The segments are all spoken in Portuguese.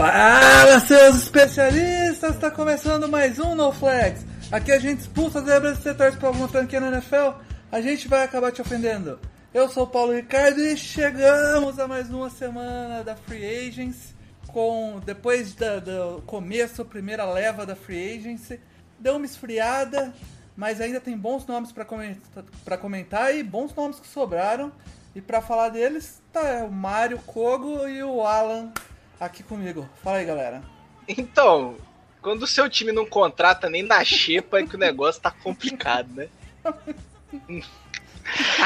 Fala, seus especialistas! Está começando mais um No Flags. Aqui a gente expulsa zebras e setores para alguma franquia na NFL. A gente vai acabar te ofendendo. Eu sou o Paulo Ricardo e chegamos a mais uma semana da Free Agents. Com, depois da, do começo, primeira leva da Free Agency, deu uma esfriada, mas ainda tem bons nomes para comentar, comentar e bons nomes que sobraram. E para falar deles, tá o Mário Kogo e o Alan aqui comigo. Fala aí, galera. Então, quando o seu time não contrata nem na xepa, é que o negócio tá complicado, né?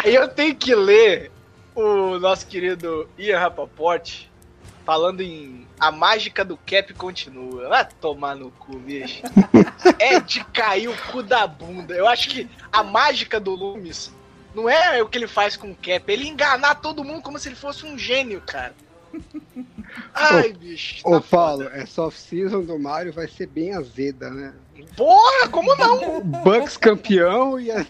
Aí eu tenho que ler o nosso querido Ian Rapaport falando em a mágica do cap continua. Vai tomar no cu, bicho. É de cair o cu da bunda. Eu acho que a mágica do Loomis não é o que ele faz com o cap, ele enganar todo mundo como se ele fosse um gênio, cara. Ai, bicho. Ô, tá Paulo, foda. essa off-season do Mario vai ser bem azeda, né? Porra, como não? O Bucks campeão e a...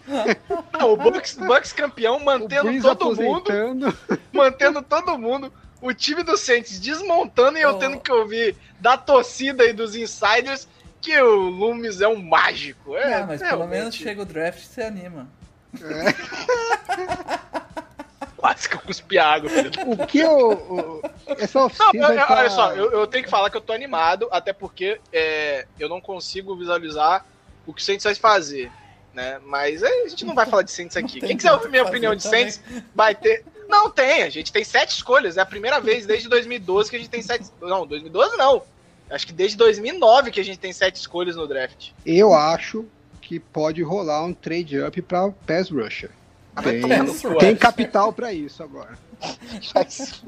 Não, o Bucks, Bucks campeão mantendo todo mundo, mantendo todo mundo. O time do Saints desmontando e eu Oh. tendo que ouvir da torcida e dos insiders que o Loomis é um mágico. É, Ah, mas pelo realmente, menos chega o draft e você anima. Quase que eu cuspi água, filho. O que o, o- essa Não, off-season eu- eu- tá... olha só, eu, eu tenho que falar que eu tô animado, até porque é, eu não consigo visualizar o que o Saints vai fazer, né? Mas é, a gente não vai falar de Saints aqui. Quem quiser ouvir minha opinião de Saints, vai ter. Não tem, a gente tem sete escolhas. É a primeira vez desde 2012 que a gente tem sete. Não, 2012 não. Acho que desde 2009 que a gente tem sete escolhas no draft. Eu acho que pode rolar um trade up pra pass rusher. Tem, cu, tem é. capital pra isso agora. Vocês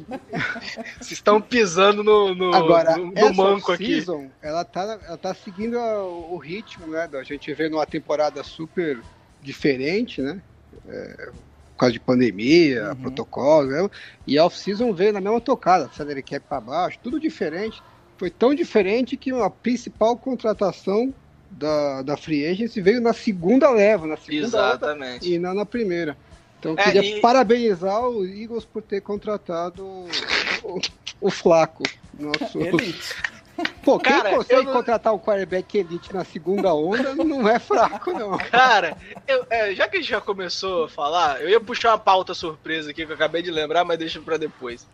estão pisando no, no, Agora, no, no manco aqui. ela tá, ela tá seguindo o ritmo, né? A gente vê numa temporada super diferente, né? É, por causa de pandemia, Uhum. protocolo, né? E a off-season veio na mesma tocada, salary cap pra baixo, tudo diferente. Foi tão diferente que a principal contratação da, da Free Agency veio na segunda leva, na segunda onda, Exatamente. e não na primeira. Então eu É, queria e- parabenizar o Eagles por ter contratado o, o Flaco. Nosso, Elite. Pô, quem Cara, consegue não- contratar um quarterback elite na segunda onda não é fraco, não. Cara, eu- é, já que a gente já começou a falar, eu ia puxar uma pauta surpresa aqui que eu acabei de lembrar, mas deixa pra depois.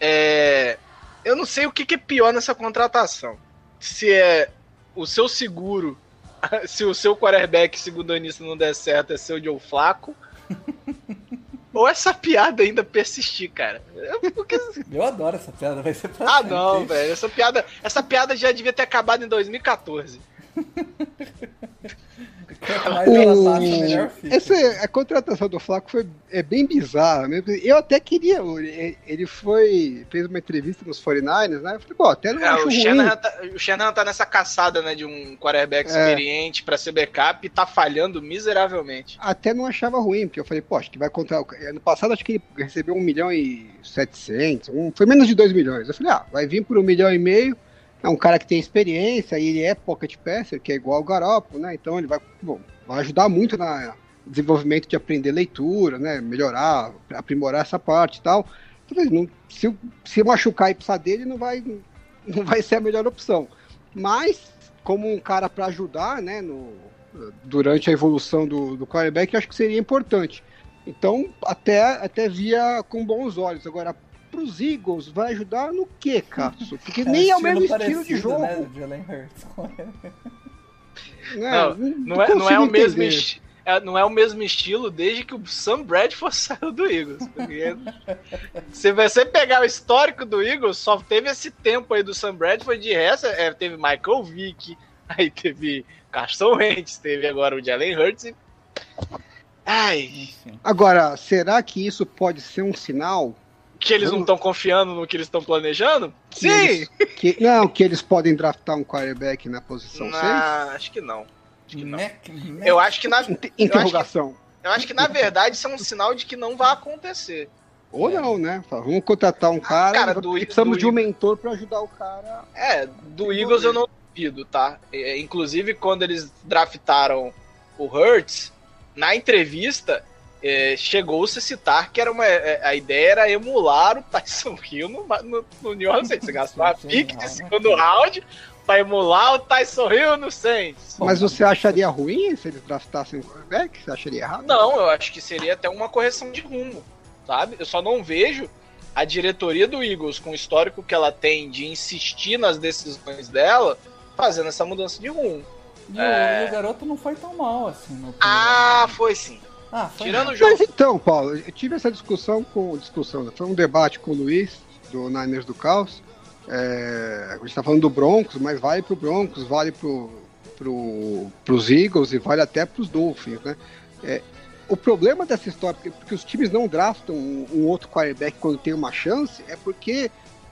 É, eu não sei o que, que é pior nessa contratação. Se é o seu seguro, se o seu quarterback segundanista não der certo, é seu Joe Flaco. ou essa piada ainda persistir, cara. Eu- porque- Eu adoro essa piada, vai ser pra ah, sempre. não, velho. Essa piada, essa piada já devia ter acabado em 2014. O- passa, melhor fica. Essa, a contratação do Flaco foi, é bem bizarra mesmo. Eu até queria. Ele foi. fez uma entrevista nos 49ers, né? Eu falei, pô, até não É, acho o, ruim. Shanahan tá, o Shanahan tá nessa caçada, né, de um quarterback É. experiente pra ser backup e tá falhando miseravelmente. Até não achava ruim, porque eu falei, pô, acho que vai contratar. Ano passado acho que ele recebeu 1 milhão e 700, um, foi menos de 2 milhões. Eu falei, ah, vai vir por 1 milhão e meio. É um cara que tem experiência, e ele é pocket passer, que é igual o Garoppolo, né? Então ele vai, bom, vai ajudar muito no desenvolvimento de aprender leitura, né? Melhorar, aprimorar essa parte e tal. Falei, não- se, se machucar e precisar dele, não vai, não vai ser a melhor opção. Mas, como um cara para ajudar, né, no, durante a evolução do, do quarterback, acho que seria importante. Então, até, até via com bons olhos. Agora, pros Eagles vai ajudar no que, Cássio? Porque nem é o mesmo estilo de jogo. Né, Jalen Hurts. Não, não, é, não é o mesmo esti- é, não é o mesmo estilo desde que o Sam Bradford saiu do Eagles. Se você pegar o histórico do Eagles, só teve esse tempo aí do Sam Bradford, de resto, é, teve Michael Vick, aí teve Carson Wentz, teve agora o Jalen Hurts e... Ai. Agora, será que isso pode ser um sinal que eles não estão confiando no que eles estão planejando? que Sim! eles- que, não, que eles podem draftar um quarterback na posição 6? Na- acho que não. Acho que não. Mac- Mac- Eu acho que na, Interrogação. eu acho que na verdade isso é um sinal de que não vai acontecer. Ou não, né? Vamos contratar um cara, cara, do- precisamos do- de um mentor pra ajudar o cara. É, do Eagles eu não duvido, tá? É, inclusive, quando eles draftaram o Hurts, na entrevista, é, chegou-se a citar que era uma, é, a ideia era emular o Tyson Hill no, no, no New Orleans Saints. Você gastou uma pique de segundo round pra emular o Tyson Hill no Saints. Mas você acharia ruim se eles draftassem um quarterback? Você acharia errado? Não, eu acho que seria até uma correção de rumo, sabe? Eu só não vejo a diretoria do Eagles, com o histórico que ela tem de insistir nas decisões dela, fazendo essa mudança de rumo. E, o, É. e o garoto não foi tão mal assim no Ah, foi sim. Ah, Tirando o jogo. Mas então, Paulo, eu tive essa discussão com. Discussão, foi um debate com o Luiz, do Niners do Caos. É, a gente tá falando do Broncos, mas vale pro Broncos, vale pro, pros Eagles e vale até pros Dolphins, né? É, o problema dessa história, porque, porque os times não draftam um, um outro quarterback quando tem uma chance, é porque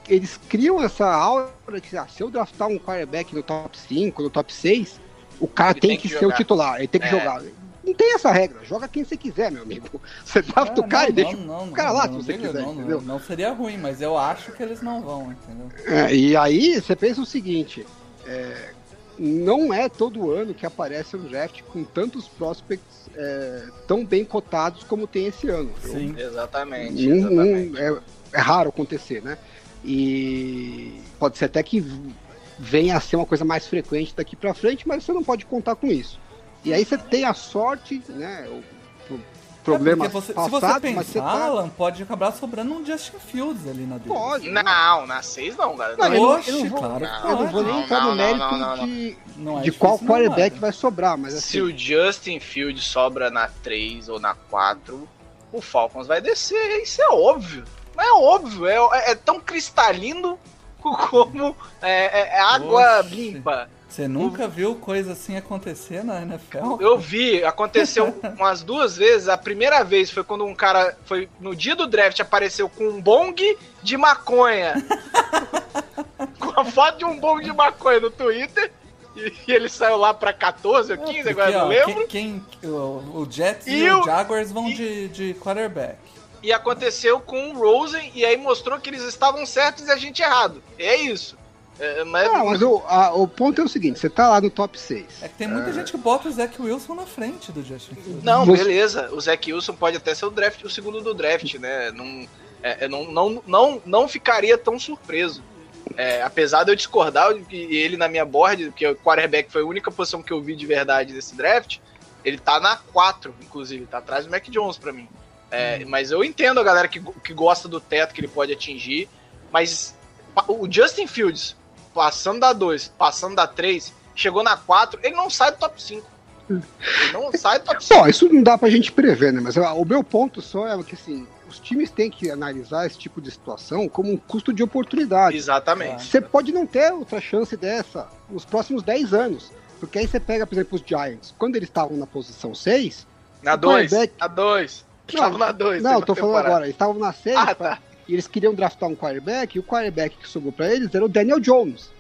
eles criam essa aura de que ah, se eu draftar um quarterback no top 5, no top 6, o cara tem, tem que, que ser o titular, ele tem que É. jogar. Não tem essa regra, joga quem você quiser, meu amigo. Você drafta Ah, o cara não, e deixa não, não, o cara lá não, se você quiser, não, entendeu? Não, seria ruim, mas eu acho que eles não vão, entendeu? É, e aí você pensa o seguinte: é, não é todo ano que aparece um draft com tantos prospects é, tão bem cotados como tem esse ano. Sim. Exatamente. Não- não- exatamente. é, é raro acontecer, né? E pode ser até que venha a ser uma coisa mais frequente daqui pra frente, mas você não pode contar com isso. E aí você tem a sorte, né? O, o problema É você- se você passado, pensar, tá... Alan, pode acabar sobrando um Justin Fields ali na dele. Pode. Não, na 6 não, galera. Não, Não, eu não- Oxe, eu não vou- claro não, Eu não vou nem entrar no mérito não, não, não. de, Não é de qual quarterback vai sobrar, mas Se assim, o Justin Field sobra na 3 ou na 4, o Falcons vai descer. Isso é óbvio. Mas é óbvio. É, é- é tão cristalino como é, é- é água Oxe. limpa. Você nunca viu coisa assim acontecer na NFL? Eu vi, aconteceu umas duas vezes. A primeira vez foi quando um cara foi no dia do draft apareceu com um bong de maconha. com a foto de um bong de maconha no Twitter. E, ele saiu lá pra 14 ou 15, É, agora eu não lembro. Quem, quem- o, o Jets e, E o o- Jaguars vão e- de, de quarterback. E aconteceu com o Rosen, e aí mostrou que eles estavam certos e a gente errado. É isso. É, mas, Não, mas o, a- o ponto é o seguinte: você tá lá no top 6. É que tem muita gente que bota o Zach Wilson na frente do Justin Fields. Não, Você- beleza. O Zach Wilson pode até ser o draft, o segundo do draft, né? Não, é, é, não, não, não, não ficaria tão surpreso. É, apesar de eu discordar de que ele na minha board, que o quarterback foi a única posição que eu vi de verdade desse draft, ele tá na 4, inclusive, tá atrás do Mac Jones pra mim. É, Mas eu entendo a galera que, que gosta do teto que ele pode atingir, mas o Justin Fields, passando da 2, passando da 3, chegou na 4, ele não sai do top 5. Ele não sai do top 5. Bom, isso não dá pra gente prever, né? Mas o meu ponto só é que assim, os times têm que analisar esse tipo de situação como um custo de oportunidade. Exatamente. Você pode não ter outra chance dessa nos próximos 10 anos. Porque aí você pega, por exemplo, os Giants. Quando eles estavam na posição 6, Na O 2. quarterback- Na 2. Não, Tava na 2. não, eu tô falando agora, eles estavam na 6 Ah, tá. E eles queriam draftar um quarterback, e o quarterback que sobrou pra eles era o Daniel Jones.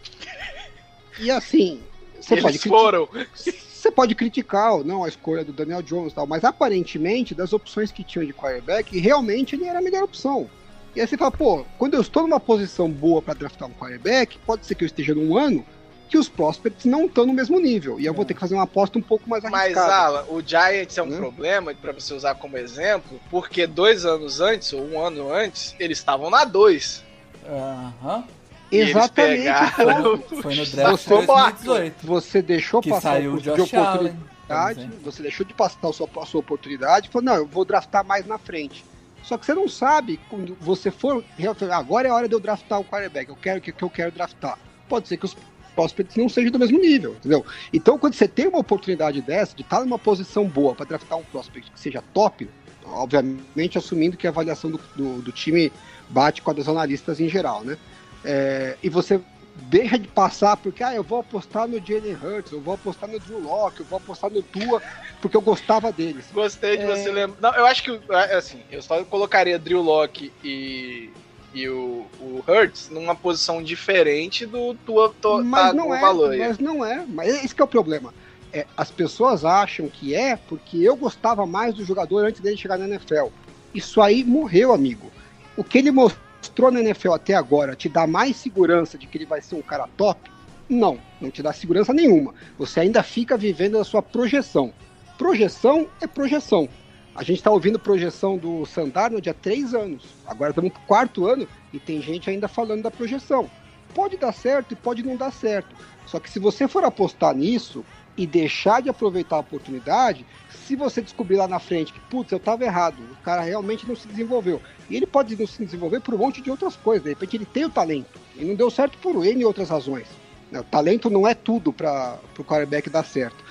E assim, você pode, Eles criti- foram. você pode criticar ou não a escolha do Daniel Jones e tal, mas aparentemente, das opções que tinham de quarterback, realmente ele era a melhor opção. E aí você fala, pô, quando eu estou numa posição boa pra draftar um quarterback, pode ser que eu esteja num ano que os prospects não estão no mesmo nível. E eu vou ter que fazer uma aposta um pouco mais Mas, arriscada. Alan, o Giants é um Né? problema, pra você usar como exemplo, porque dois anos antes, ou um ano antes, eles estavam na 2. Aham. E Exatamente. pegaram-. Foi no draft de Foi barato. 2018. Você deixou Que passar saiu o de Josh Allen. oportunidade, por exemplo. você deixou de passar a sua, a sua oportunidade e falou, não, eu vou draftar mais na frente. Só que você não sabe quando você for. Agora é a hora de eu draftar o quarterback. Eu quero que, que eu quero draftar. Pode ser que os prospects não sejam do mesmo nível, entendeu? Então, quando você tem uma oportunidade dessa, de estar numa posição boa para draftar um prospect que seja top, obviamente assumindo que a avaliação do, do, do time bate com a dos analistas em geral, né? É, e você deixa de passar porque ah, eu vou apostar no Jalen Hurts, eu vou apostar no Drew Locke, eu vou apostar no Tua, porque eu gostava deles. Gostei de é... você lembrar. Não, eu acho que é, assim, eu só colocaria Drew Locke e e o, o Hurts numa posição diferente do tua to, mas tá, não é, valor. Mas não é, mas esse é o problema. É, as pessoas acham que é porque eu gostava mais do jogador antes dele chegar na NFL. Isso aí morreu, amigo. O que ele mostrou na NFL até agora te dá mais segurança de que ele vai ser um cara top? Não, não te dá segurança nenhuma. Você ainda fica vivendo a sua projeção. Projeção é projeção. A gente está ouvindo projeção do Sandarnold há três anos. Agora estamos no quarto ano e tem gente ainda falando da projeção. Pode dar certo e pode não dar certo. Só que se você for apostar nisso e deixar de aproveitar a oportunidade, se você descobrir lá na frente que, putz, eu estava errado, o cara realmente não se desenvolveu. E ele pode não se desenvolver por um monte de outras coisas. De repente ele tem o talento. E não deu certo por N outras razões. O talento não é tudo para o quarterback dar certo.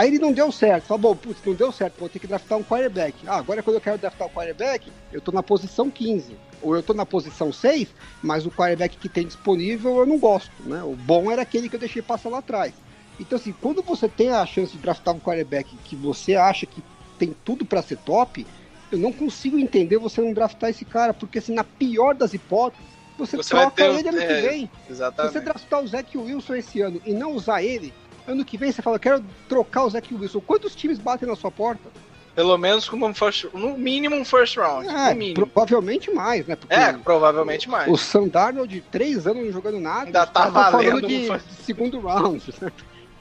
Aí ele não deu certo. Falou, bom, putz, não deu certo, vou ter que draftar um quarterback. Ah, agora quando eu quero draftar um quarterback, eu tô na posição 15. Ou eu tô na posição 6, mas o quarterback que tem disponível eu não gosto, né? O bom era aquele que eu deixei passar lá atrás. Então, assim, quando você tem a chance de draftar um quarterback que você acha que tem tudo para ser top, eu não consigo entender você não draftar esse cara, porque assim, na pior das hipóteses, você, você troca ele ano é, que vem. Exatamente. Se você draftar o Zach Wilson esse ano e não usar ele, ano que vem você fala, quero trocar o Zach Wilson. Quantos times batem na sua porta? Pelo menos como um first, no mínimo um first round. É, provavelmente mais, né? Porque é, provavelmente o, mais. O Sam Darnold, três anos não jogando nada, ainda tá valendo de, de segundo round.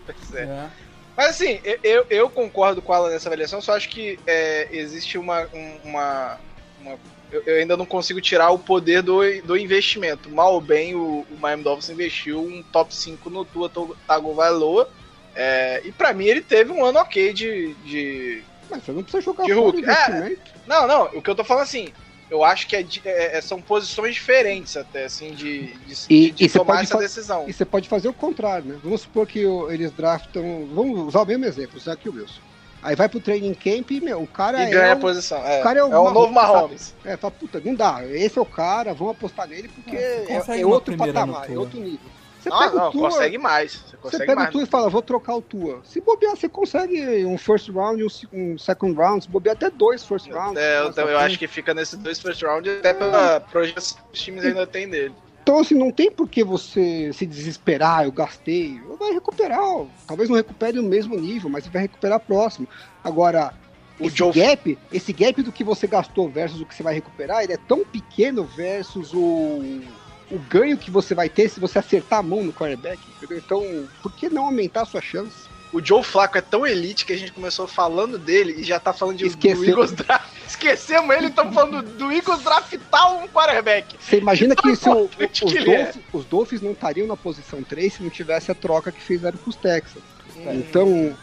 Pois é. é. Mas assim, eu, eu concordo com ela nessa avaliação, só acho que é, existe uma, uma, uma eu, eu, ainda não consigo tirar o poder do, do investimento. Mal ou bem, o, o Miami Dolphins investiu um top 5 no Tua Tagovailoa. É, e para mim ele teve um ano ok de. de Mas você não precisa jogar de Hulk. É, não, não. O que eu tô falando assim. Eu acho que é, é, é são posições diferentes até, assim, de, de, e, de e tomar essa decisão. E você pode fazer o contrário, né? Vamos supor que eles draftam. Vamos usar o mesmo exemplo, o Zach Wilson. Aí vai pro training camp e, meu, o cara e é. ganha o, a posição. É, o cara é o, é o novo Mahomes. É, fala, puta, não dá. Esse é o cara, vamos apostar nele porque é, é outro patamar, é outro nível. Você não, pega não, o tua, consegue mais. Você, consegue você pega mais. o tua e fala, vou trocar o tua. Se bobear, você consegue um first round e um, second round. Se bobear, até dois first rounds. É, eu, eu acho que fica nesses dois first rounds, até pela projeção que os times ainda tem dele. Então, assim, não tem por que você se desesperar, eu gastei. Vai recuperar. Talvez não recupere no mesmo nível, mas vai recuperar próximo. Agora, o esse Joe... gap, esse gap do que você gastou versus o que você vai recuperar, ele é tão pequeno versus o, o ganho que você vai ter se você acertar a mão no quarterback. Entendeu? Então, por que não aumentar a sua chance? O Joe Flaco é tão elite que a gente começou falando dele e já tá falando de Esqueceu. do Eagles draft. Esquecemos ele, estamos falando do, Eagles draftar um quarterback. Você imagina que, se o, os, que Dolphins, é. os, Dolphins, não estariam na posição 3 se não tivesse a troca que fizeram com os Texans. Hum. Então,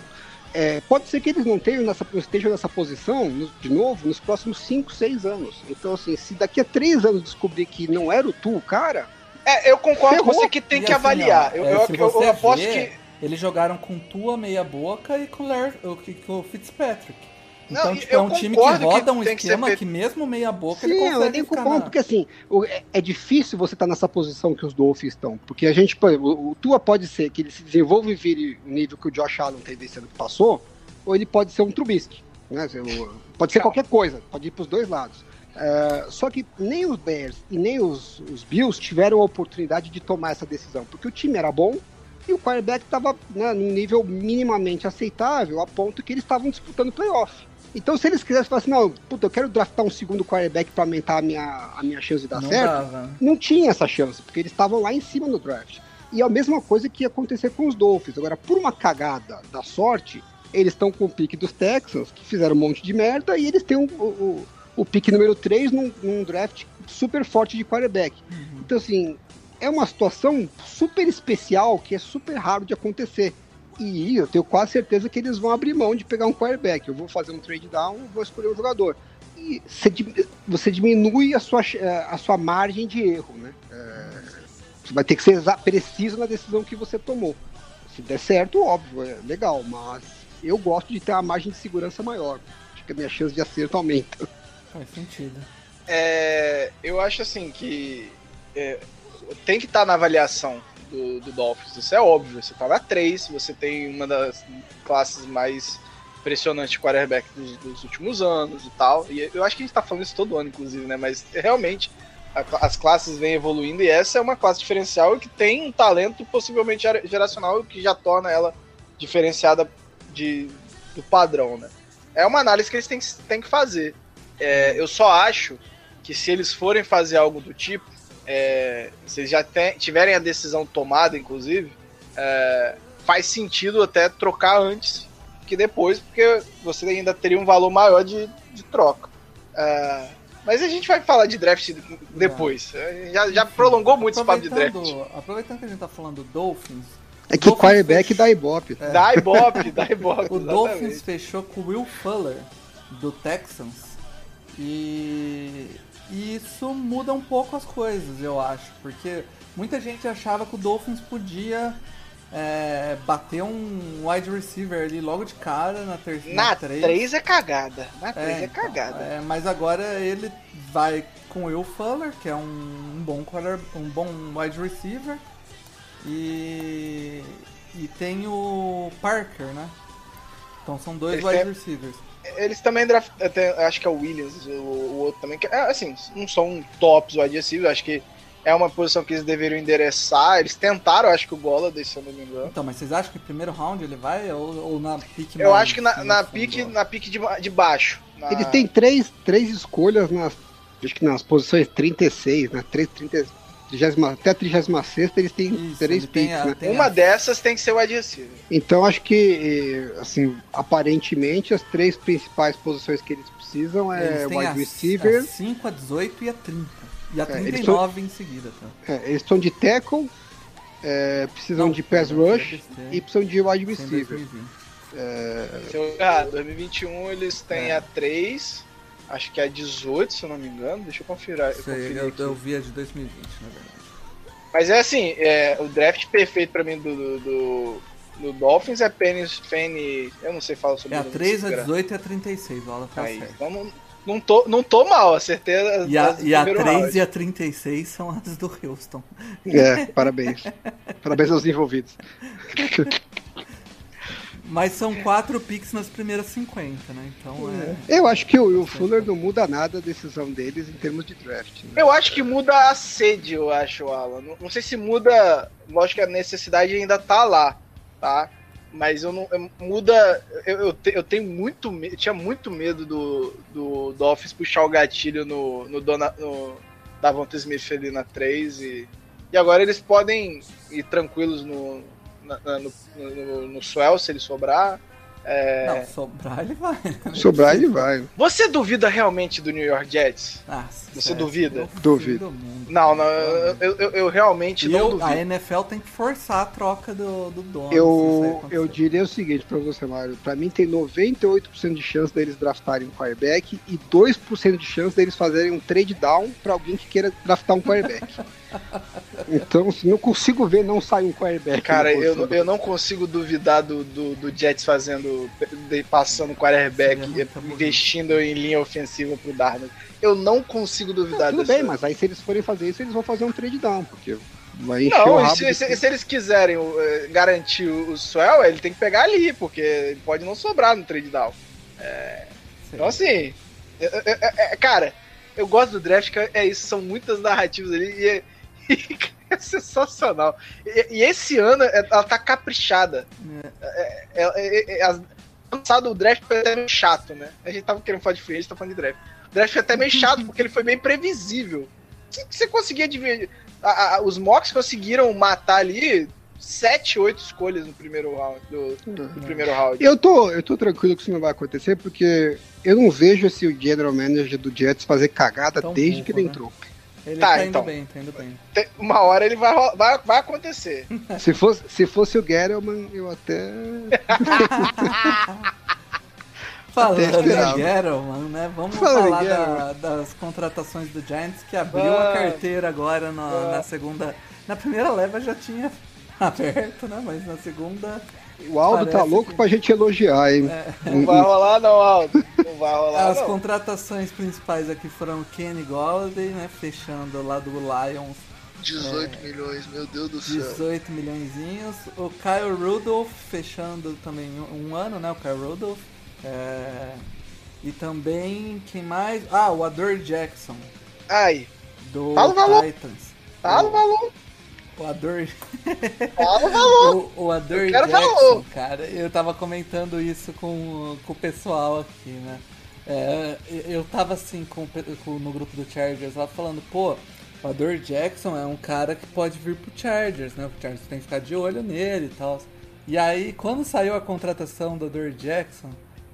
é, pode ser que eles não tenham nessa, estejam nessa posição, de novo, nos próximos 5, 6 anos. Então, assim, se daqui a 3 anos descobrir que não era o tu, cara. É, eu concordo com você que tem que assim, avaliar. Ó, eu, é, eu, eu, eu aposto que eles jogaram com Tua meia boca e com, Ler, com o Fitzpatrick. Então, não, tipo, é um time que roda que um esquema que, que, mesmo meia boca Sim, ele consegue ficar bom, na... porque assim, é, é, difícil você estar tá nessa posição que os Dolphins estão, porque a gente, o, o Tua pode ser que ele se desenvolva e vire o nível que o Josh Allen teve esse ano que passou, ou ele pode ser um Trubisky, né? Pode ser qualquer coisa, pode ir para os dois lados. Uh, só que nem os Bears e nem os, os Bills tiveram a oportunidade de tomar essa decisão, porque o time era bom, e o quarterback estava né, num nível minimamente aceitável, a ponto que eles estavam disputando playoff. Então, se eles quisessem falar assim, não, puta, eu quero draftar um segundo quarterback para aumentar a minha, a minha chance de dar não certo, dava. não tinha essa chance, porque eles estavam lá em cima no draft. E é a mesma coisa que ia acontecer com os Dolphins. Agora, por uma cagada da sorte, eles estão com o pique dos Texans, que fizeram um monte de merda, e eles têm um, o, o, o pique número 3 num, num, draft super forte de quarterback. Uhum. Então, assim, é uma situação super especial que é super raro de acontecer. E eu tenho quase certeza que eles vão abrir mão de pegar um quarterback. Eu vou fazer um trade down, vou escolher um jogador. e você, di- você diminui a sua, ch- a sua margem de erro, né? É, você vai ter que ser preciso na decisão que você tomou. Se der certo, óbvio, é legal, mas eu gosto de ter uma margem de segurança maior. Acho que a minha chance de acerto aumenta. Faz sentido. É, eu acho assim que é, tem que estar na avaliação do, do Dolphins, isso é óbvio. Você tá na 3, você tem uma das classes mais impressionantes de quarterback dos, dos últimos anos e tal. E eu acho que a gente tá falando isso todo ano, inclusive, né? Mas realmente a as classes vêm evoluindo e essa é uma classe diferencial que tem um talento possivelmente gera- geracional que já torna ela diferenciada de, do padrão, né? É uma análise que eles têm, que- têm que fazer. É, eu só acho que se eles forem fazer algo do tipo, é, se já te- tiverem a decisão tomada, inclusive, é, faz sentido até trocar antes que depois, porque você ainda teria um valor maior de, de troca. É, mas a gente vai falar de draft depois. É, Já, já prolongou muito esse papo de draft. Aproveitando, que a gente tá falando do Dolphins, É que Dolphins quarterback fez- dá ibope. É. Dá ibope, dá ibope. O exatamente. Dolphins fechou com o Will Fuller, do Texans. E, e isso muda um pouco as coisas, eu acho. Porque muita gente achava que o Dolphins podia é, bater um wide receiver ali logo de cara na terceira. Na três. 3 é cagada. Na 3 é, então, cagada. é, mas agora ele vai com o Will Fuller, que é um, um bom quarter, um bom wide receiver. E, e tem o Parker, né? Então são dois Eles wide têm- receivers. Eles também draft, até, acho que é o Williams, o, o outro também, que é, assim, não são tops wide receivers, acho que é uma posição que eles deveriam endereçar. Eles tentaram, acho que o Gola, se eu não me engano. Então, mas vocês acham que primeiro round ele vai ou, ou na pique Eu acho que na, no na pique, na pique de, de baixo. na- Eles têm três, três escolhas nas, acho que nas posições 36, né? 3, 30, 30, até 36 eles têm Isso, três ele tem picks, a- né? tem Uma a- dessas tem que ser o wide receiver. Então acho que, eh, assim, aparentemente as três principais posições que eles precisam é Eles wide a- receiver, A 5, a 18 e a 30. E a É, eles 39 em seguida, tá? é, eles estão de tackle, é, precisam Não, de pass rush não, e precisam de wide receiver. 2020. Se eu errar, 2021 eles têm É. a 3, acho que é a 18, se eu não me engano. Deixa eu conferir. Sei, conferir eu, aqui. eu vi a de 2020, na verdade. Mas é assim, é, o draft perfeito pra mim do, do, do, do Dolphins é Penny, Penny. Eu não sei falar sobre É a o nome 3, desse a cara. 18 e a 36, o Alan tá Aí, certo. então não, não, tô, não tô mal, acertei as, E a, e a primeiro 3 round. e a 36 são as do Houston. É, parabéns. parabéns aos envolvidos. Mas são 4 picks nas primeiras 50, né? Então é. Eu acho que o Will Fuller não muda nada a decisão deles em termos de draft. né? Eu acho que muda a sede, eu acho, Alan. Não, não sei se muda. Lógico que a necessidade ainda tá lá, tá? Mas eu não. eu- muda. Eu, eu, te- eu tenho muito. Eu tinha muito medo do, do Dolphins puxar o gatilho no, no, Dona, no Davonta Smith ali na 3 e. E agora eles podem ir tranquilos no, na- no, no, no Swell, se ele sobrar. É, Não, sobrar ele vai. Sobrar ele vai. Você duvida realmente do New York Jets? Ah, Você duvida? eu Duvido. mundo. Não, não, eu, eu, eu- realmente E não eu, duvido. a NFL tem que forçar a troca do, do dono. Eu, eu diria o seguinte pra você, Mário. Pra mim tem 98% de chance deles draftarem um quarterback e 2% de chance deles fazerem um trade down pra alguém que queira draftar um quarterback. então, não consigo ver não sair um quarterback. Cara, eu, eu não consigo duvidar do, do, do Jets fazendo, de- passando quarterback, investindo em linha ofensiva pro Darnold. Eu não consigo duvidar Tudo dessa- bem, mas aí se eles forem fazer isso, eles vão fazer um trade down, porque vai encher o Não, e rabo. se, se- se eles quiserem eh, garantir o o Swell, ele tem que pegar ali, porque pode não sobrar no trade down. Sei. Então, assim, é- é- é- é- cara, eu gosto do draft, que é isso, são muitas narrativas ali e é, é sensacional. E, e esse ano é- ela tá caprichada. É, é, é, é, passado o draft foi até meio chato, né? A gente tava querendo falar de free, a gente tá falando de draft. O draft foi até meio chato, porque ele foi bem previsível. Você, você conseguia dividir. a- a- os mocks conseguiram matar ali 7, 8 escolhas no primeiro round. Do, no primeiro round. Eu tô, eu tô tranquilo que isso não vai acontecer, porque eu não vejo esse general manager do Jets fazer cagada Tão desde burro, que ele né? entrou. Ele Tá, tá, indo então. bem, tá indo bem. Uma hora ele vai, vai, vai acontecer. Se fosse, se fosse o Gettleman, eu até. Falando em Gettleman, né? Vamos Falando falar da- das contratações do Giants que abriu a Vai. carteira agora na, na segunda. Na primeira leva já tinha aberto, né? Mas na segunda. O Aldo tá Parece louco que- pra gente elogiar, hein? Não vai rolar não, Aldo. Não vai rolar As não. contratações principais aqui foram o Kenny Golladay, né? Fechando lá do Lions 18 milhões, meu Deus do céu. 18 milhõeszinhos. O Kyle Rudolph fechando também um, ano, né? O Kyle Rudolph. É, E também, quem mais? Ah, o Adore Jackson, Ai, do Fala o valor. Titans. fala o valor, O Adore, fala o valor. o, o Adore Eu quero Jackson, valor. cara, eu tava comentando isso com, com o pessoal aqui, né? É, eu tava assim com, com- no grupo do Chargers lá falando, pô, o Adore Jackson é um cara que pode vir pro Chargers, né? O Chargers tem que ficar de olho nele e tal. E aí, quando saiu a contratação do Adore Jackson,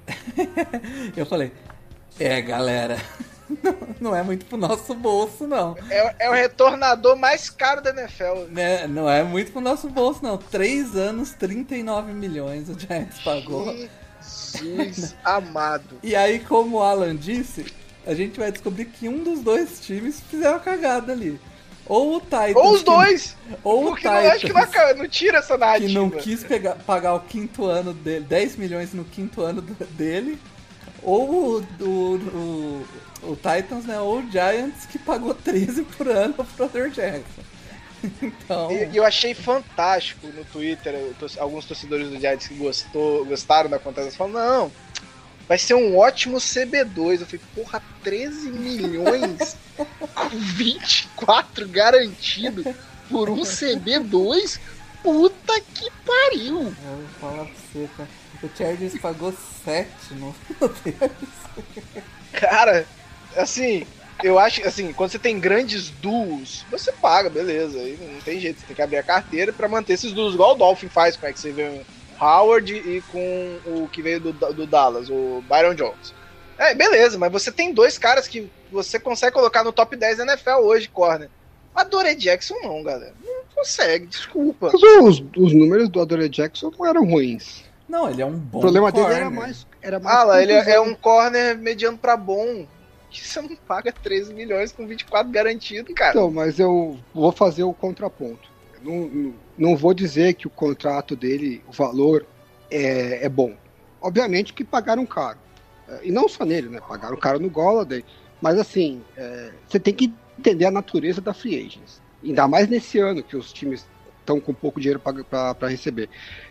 eu falei, é galera, não, não é muito pro nosso bolso, não. É, é o retornador mais caro da NFL. Né, não é muito pro nosso bolso, não. Três anos, 39 milhões o Giants pagou. Jesus amado. E aí, como o Alan disse, a gente vai descobrir que um dos dois times fizeram a cagada ali. Ou o Titans. Ou os que- dois. Ou o Porque não, acho que não, Titans. tira essa Que narrativa. não quis pegar, pagar o quinto ano dele, 10 milhões no quinto ano dele. Ou o, o, o, o Titans, né? Ou o Giants que pagou 13 por ano pro Adore Jackson. Então. E eu achei fantástico no Twitter, alguns torcedores do Giants que gostou, gostaram da contratação falaram, não, vai ser um ótimo CB2. Eu falei, porra, 13 milhões com 24 garantido por um CB2? Puta que pariu! Eu vou falar pra você, cara. O Chargers pagou 7 no. Cara, assim, eu acho assim, quando você tem grandes duos, você paga, beleza. Aí não tem jeito, você tem que abrir a carteira pra manter esses duos, igual o Dolphin faz com o Xavier Howard e com o que veio do, do Dallas, o Byron Jones. É, beleza, mas você tem dois caras que você consegue colocar no top 10 da NFL hoje, corner. A Dore Jackson não, galera. Não consegue, desculpa. Mas os, os números do Adore Jackson não eram ruins. Não, ele é um bom O problema dele corner. era mais. Era mais Ah, lá, ele é, é contusão. um corner mediano pra bom. Que você não paga 13 milhões com 24 garantido, cara. Então, mas eu vou fazer o contraponto. Não, não vou dizer que o contrato dele, o valor, é, é bom. Obviamente que pagaram caro. É, E não só nele, né? Pagaram caro no Golladay. Mas assim, é, você tem que entender a natureza da free agents. Ainda mais nesse ano que os times estão com pouco dinheiro para receber,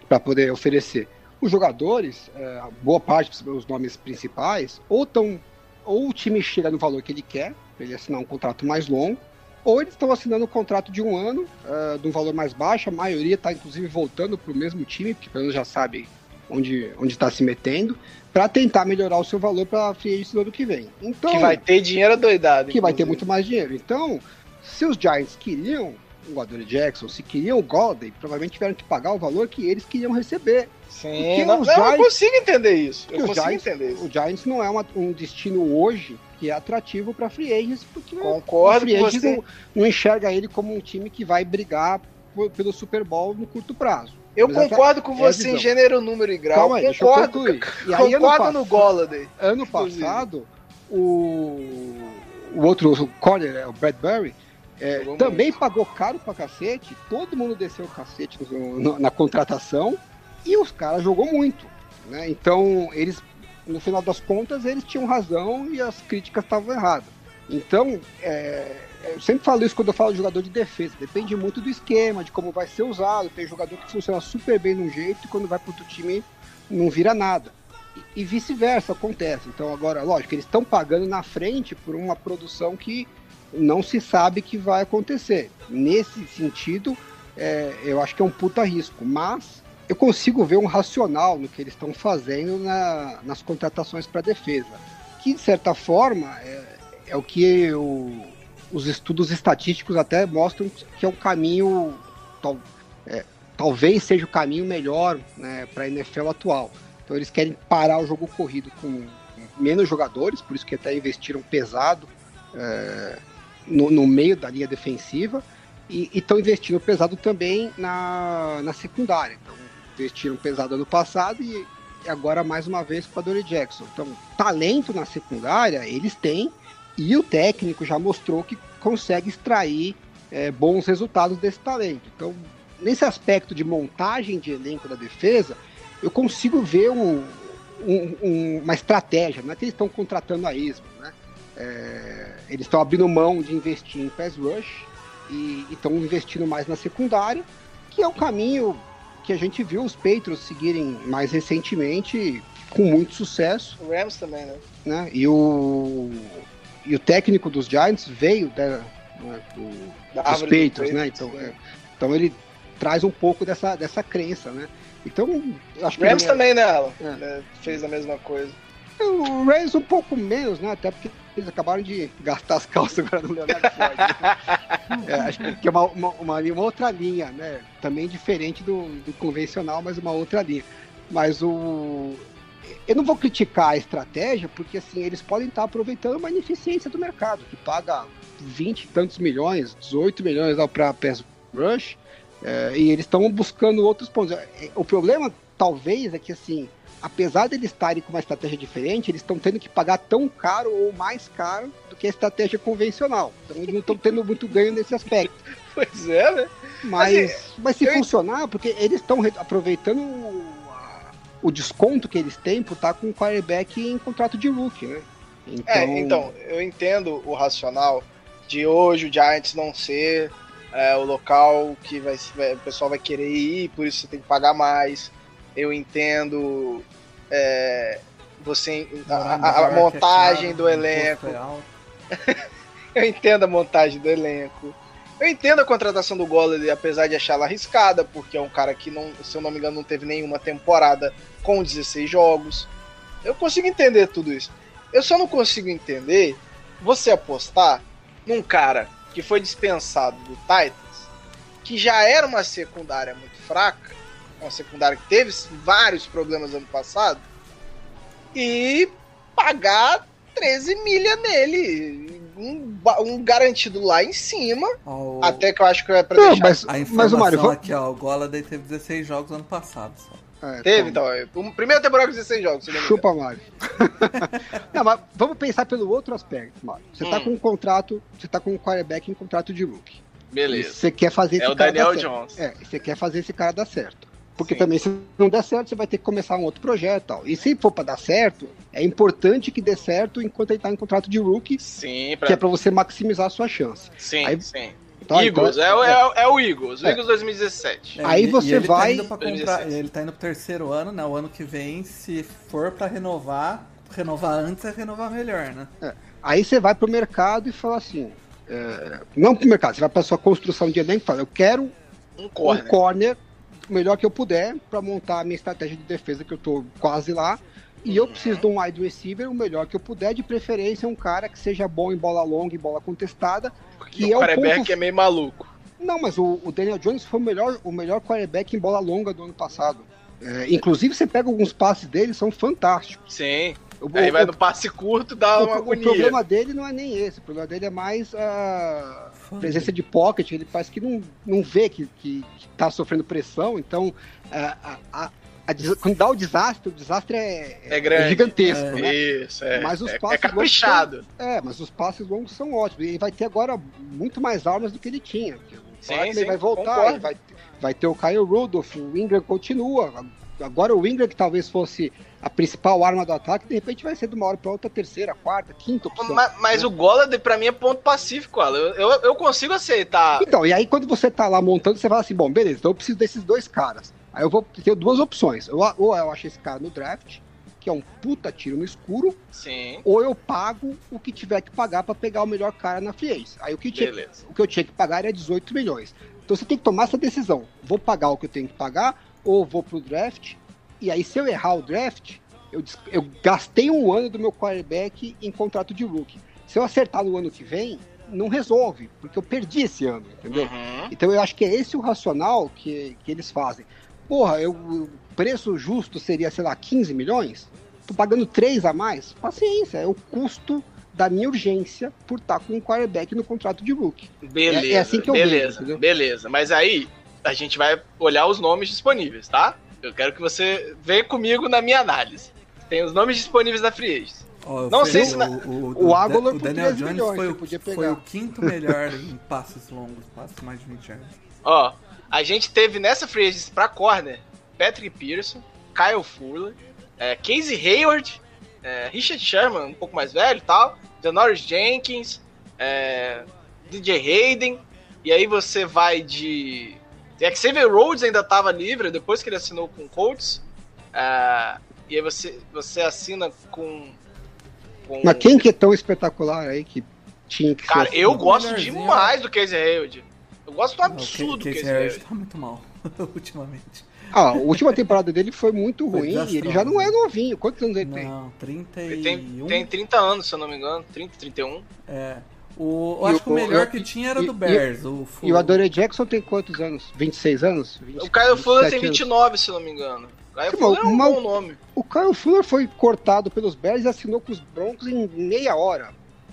para poder oferecer. Os jogadores, é, boa parte dos nomes principais, ou estão ou o time chega no valor que ele quer, para ele assinar um contrato mais longo, ou eles estão assinando um contrato de um ano, uh, de um valor mais baixo, a maioria está inclusive voltando para o mesmo time, porque pelo menos já sabe onde está se metendo, para tentar melhorar o seu valor para a free agency do ano que vem. Então, Que vai ter dinheiro doidado. que vai ter inclusive. muito mais dinheiro. Então, se os Giants queriam o Adore Jackson, se queriam o Golladay, provavelmente tiveram que pagar o valor que eles queriam receber. Sim, não, os não, eu Giants- consigo entender isso. Eu consigo Giants, entender isso. o Giants não é uma- um destino hoje que é atrativo para free agents, porque Concordo o free com agent você. não, não enxerga ele como um time que vai brigar pelo Super Bowl no curto prazo. Eu Mas essa concordo com é a você em visão. gênero, número e grau. Calma aí, deixa eu concordo, concluir. E aí, ano concordo passado- no Golladay. Ano passado, o, o outro o corner, é, o Bradbury, é, também muito. pagou caro pra cacete, todo mundo desceu o cacete no- no- na contratação e os caras jogou muito. Né? Então, eles, no final das contas, eles tinham razão e as críticas estavam erradas. Então, é, eu sempre falo isso quando eu falo de jogador de defesa. Depende muito do esquema, de como vai ser usado. Tem jogador que funciona super bem num jeito e quando vai para outro time não vira nada. E, e vice-versa acontece. Então, agora, lógico, eles estão pagando na frente por uma produção que não se sabe que vai acontecer. Nesse sentido, é, eu acho que é um puta risco. Mas eu consigo ver um racional no que eles estão fazendo na- nas contratações para defesa. Que, de certa forma, é, é o que os estudos estatísticos até mostram que é o caminho, tal- é, talvez seja o caminho melhor né, para a NFL atual. Então eles querem parar o jogo corrido com menos jogadores, por isso que até investiram pesado é, no, no meio da linha defensiva e estão investindo pesado também na, na secundária. Então investiram pesado ano passado e e agora mais uma vez com a Dory Jackson. Então, talento na secundária, eles têm, e o técnico já mostrou que consegue extrair é, bons resultados desse talento. Então, nesse aspecto de montagem de elenco da defesa, eu consigo ver um, um, um, uma estratégia, não é que eles estão contratando a esmo, né? É, eles estão abrindo mão de investir em pass rush e estão investindo mais na secundária, que é o caminho que a gente viu os Patriots seguirem mais recentemente com muito sucesso. O Rams também, né? né? E, o, e o técnico dos Giants veio da, né, do, dos Patriots, né? Então, é, então ele traz um pouco dessa, dessa crença, né? Então, acho que. Rams também, né, Alan? É. é. Fez a mesma coisa. O Rams um pouco menos, né? Até porque eles acabaram de gastar as calças agora no Leonardo Floyd. Né? é, acho que é uma, uma, uma, uma, outra linha, né? Também diferente do, do convencional, mas uma outra linha. Mas o. Eu não vou criticar a estratégia, porque assim, eles podem estar aproveitando uma ineficiência do mercado, que paga 20 e tantos milhões, 18 milhões para Pass Rush, é, e eles estão buscando outros pontos. É, o problema, talvez, é que assim, apesar de eles estarem com uma estratégia diferente, eles estão tendo que pagar tão caro ou mais caro do que a estratégia convencional. Então eles não estão tendo muito ganho nesse aspecto. Pois é, né? Mas, assim, mas se eu... funcionar, porque eles estão aproveitando o, desconto que eles têm por estar com o quarterback em contrato de rookie, né? Então... É, então, eu entendo o racional de hoje o Giants não ser é, o local que vai, o pessoal vai querer ir, por isso você tem que pagar mais. Eu entendo é, você a, a, a montagem do elenco. eu entendo a montagem do elenco. Eu entendo a contratação do Golladay, apesar de achá-la arriscada, porque é um cara que, não, se eu não me engano, não teve nenhuma temporada com 16 jogos. Eu consigo entender tudo isso. Eu só não consigo entender você apostar num cara que foi dispensado do Titans, que já era uma secundária muito fraca, uma secundária que teve vários problemas ano passado, e pagar 13 milha nele. Um, um, garantido lá em cima. Oh. Até que eu acho que é pra Não, deixar. Mas, a informação mas o Mário, aqui, ó, o Golladay teve 16 jogos ano passado só. É, Teve, então. então. Primeira temporada com 16 jogos. Chupa, Mário. Não, mas vamos pensar pelo outro aspecto, Mário. Você tá hum. tá com um contrato, você tá com um quarterback em contrato de rookie. Beleza. Você quer fazer é esse o cara Daniel Jones. É, você quer fazer esse cara dar certo. Porque Sim. também, se não der certo, você vai ter que começar um outro projeto e tal. E se for pra dar certo, é importante que dê certo enquanto ele tá em contrato de rookie. Sim, pra... Que é pra você maximizar a sua chance. Sim, Aí, sim. Então, Eagles, então, é, é, é, o Eagles, o é. Eagles 2017. É, Aí você ele tá vai. Tá comprar, ele tá indo pro terceiro ano, né? O ano que vem, se for para renovar, renovar antes é renovar melhor, né? É. Aí você vai pro mercado e fala assim. É, não pro mercado, você vai pra sua construção de elenco e fala, eu quero um corner, um corner melhor que eu puder para montar a minha estratégia de defesa, que eu tô quase lá. E eu preciso de um wide receiver o melhor que eu puder, de preferência um cara que seja bom em bola longa e bola contestada. Que o é ponto... é meio maluco. Não, mas o, o, Daniel Jones foi o melhor, o melhor quarterback em bola longa do ano passado. É, inclusive, você pega alguns passes dele, são fantásticos. Sim. O, Aí o, vai no passe curto, dá o, uma agonia. O problema dele não é nem esse, o problema dele é mais a presença de pocket, ele parece que não, não vê que, que, que tá sofrendo pressão, então a, a, a, quando dá o desastre, o desastre é, é, grande. é gigantesco. É. Né? Isso, é. Mas os é, passes é caprichado. São, é, mas os passes longos são ótimos. E ele vai ter agora muito mais armas do que ele tinha. Sim, sim, vai voltar, vai, vai ter o Kyle Rudolph, o Ingram continua. Agora o Ingram, que talvez fosse a principal arma do ataque, de repente vai ser de uma hora para outra, terceira, quarta, quinta opção. Mas, mas né? o Golladay, para mim, é ponto pacífico, Alan. Eu, eu, eu, consigo aceitar. Então, e aí quando você tá lá montando, você fala assim, bom, beleza, então eu preciso desses dois caras. Aí eu vou ter duas opções. Ou, ou eu acho esse cara no draft, que é um puta tiro no escuro. Sim. Ou eu pago o que tiver que pagar para pegar o melhor cara na free Aí o que, tinha, o que eu tinha que pagar era 18 milhões. Então você tem que tomar essa decisão. Vou pagar o que eu tenho que pagar, ou vou pro draft. E aí, se eu errar o draft, eu, eu gastei um ano do meu quarterback em contrato de rookie. Se eu acertar no ano que vem, não resolve, porque eu perdi esse ano, entendeu? Uhum. Então eu acho que é esse o racional que, que eles fazem porra, eu, o preço justo seria, sei lá, 15 milhões? Tô pagando 3 a mais? Paciência, é o custo da minha urgência por estar com um quarterback no contrato de rookie. Beleza, é, é assim que eu beleza, vejo, beleza. Mas aí a gente vai olhar os nomes disponíveis, tá? Eu quero que você venha comigo na minha análise. Tem os nomes disponíveis da Free Agents. Eu Não sei se na- o, O o por Daniel 13 Jones milhões, foi, o, podia foi o quinto melhor em passes longos, passes mais de 20 anos. Ó, a gente teve nessa Free Agents pra corner Patrick Pearson, Kyle Fuller, é, Casey Hayward, é, Richard Sherman, um pouco mais velho e tal, Janoris Jenkins, é, DJ Hayden, e aí você vai de. De Xavier Rhodes ainda tava livre depois que ele assinou com o Colts. é, e aí você, você assina com. com Mas quem que é tão espetacular aí que tinha que Cara, ser? eu gosto melhorzinho. demais do Casey Hayward. Eu gosto do Não, absurdo do Casey Hayward. tá muito mal ultimamente. Ah, a última temporada dele foi muito Foi ruim e ele já não é novinho. Quantos anos ele tem? Não, 31. Ele tem, tem 30 anos, se eu não me engano. 30, 31. É. O, eu E acho que o o- melhor eu- que tinha era e- do e- Bears. o, E o Adoree Jackson tem quantos anos? 26 anos? 20, O Kyle Fuller tem 27 anos. 29, se não me engano. O Kyle Que Fuller é um mal- bom nome. O Kyle Fuller foi cortado pelos Bears e assinou com os Broncos em meia hora.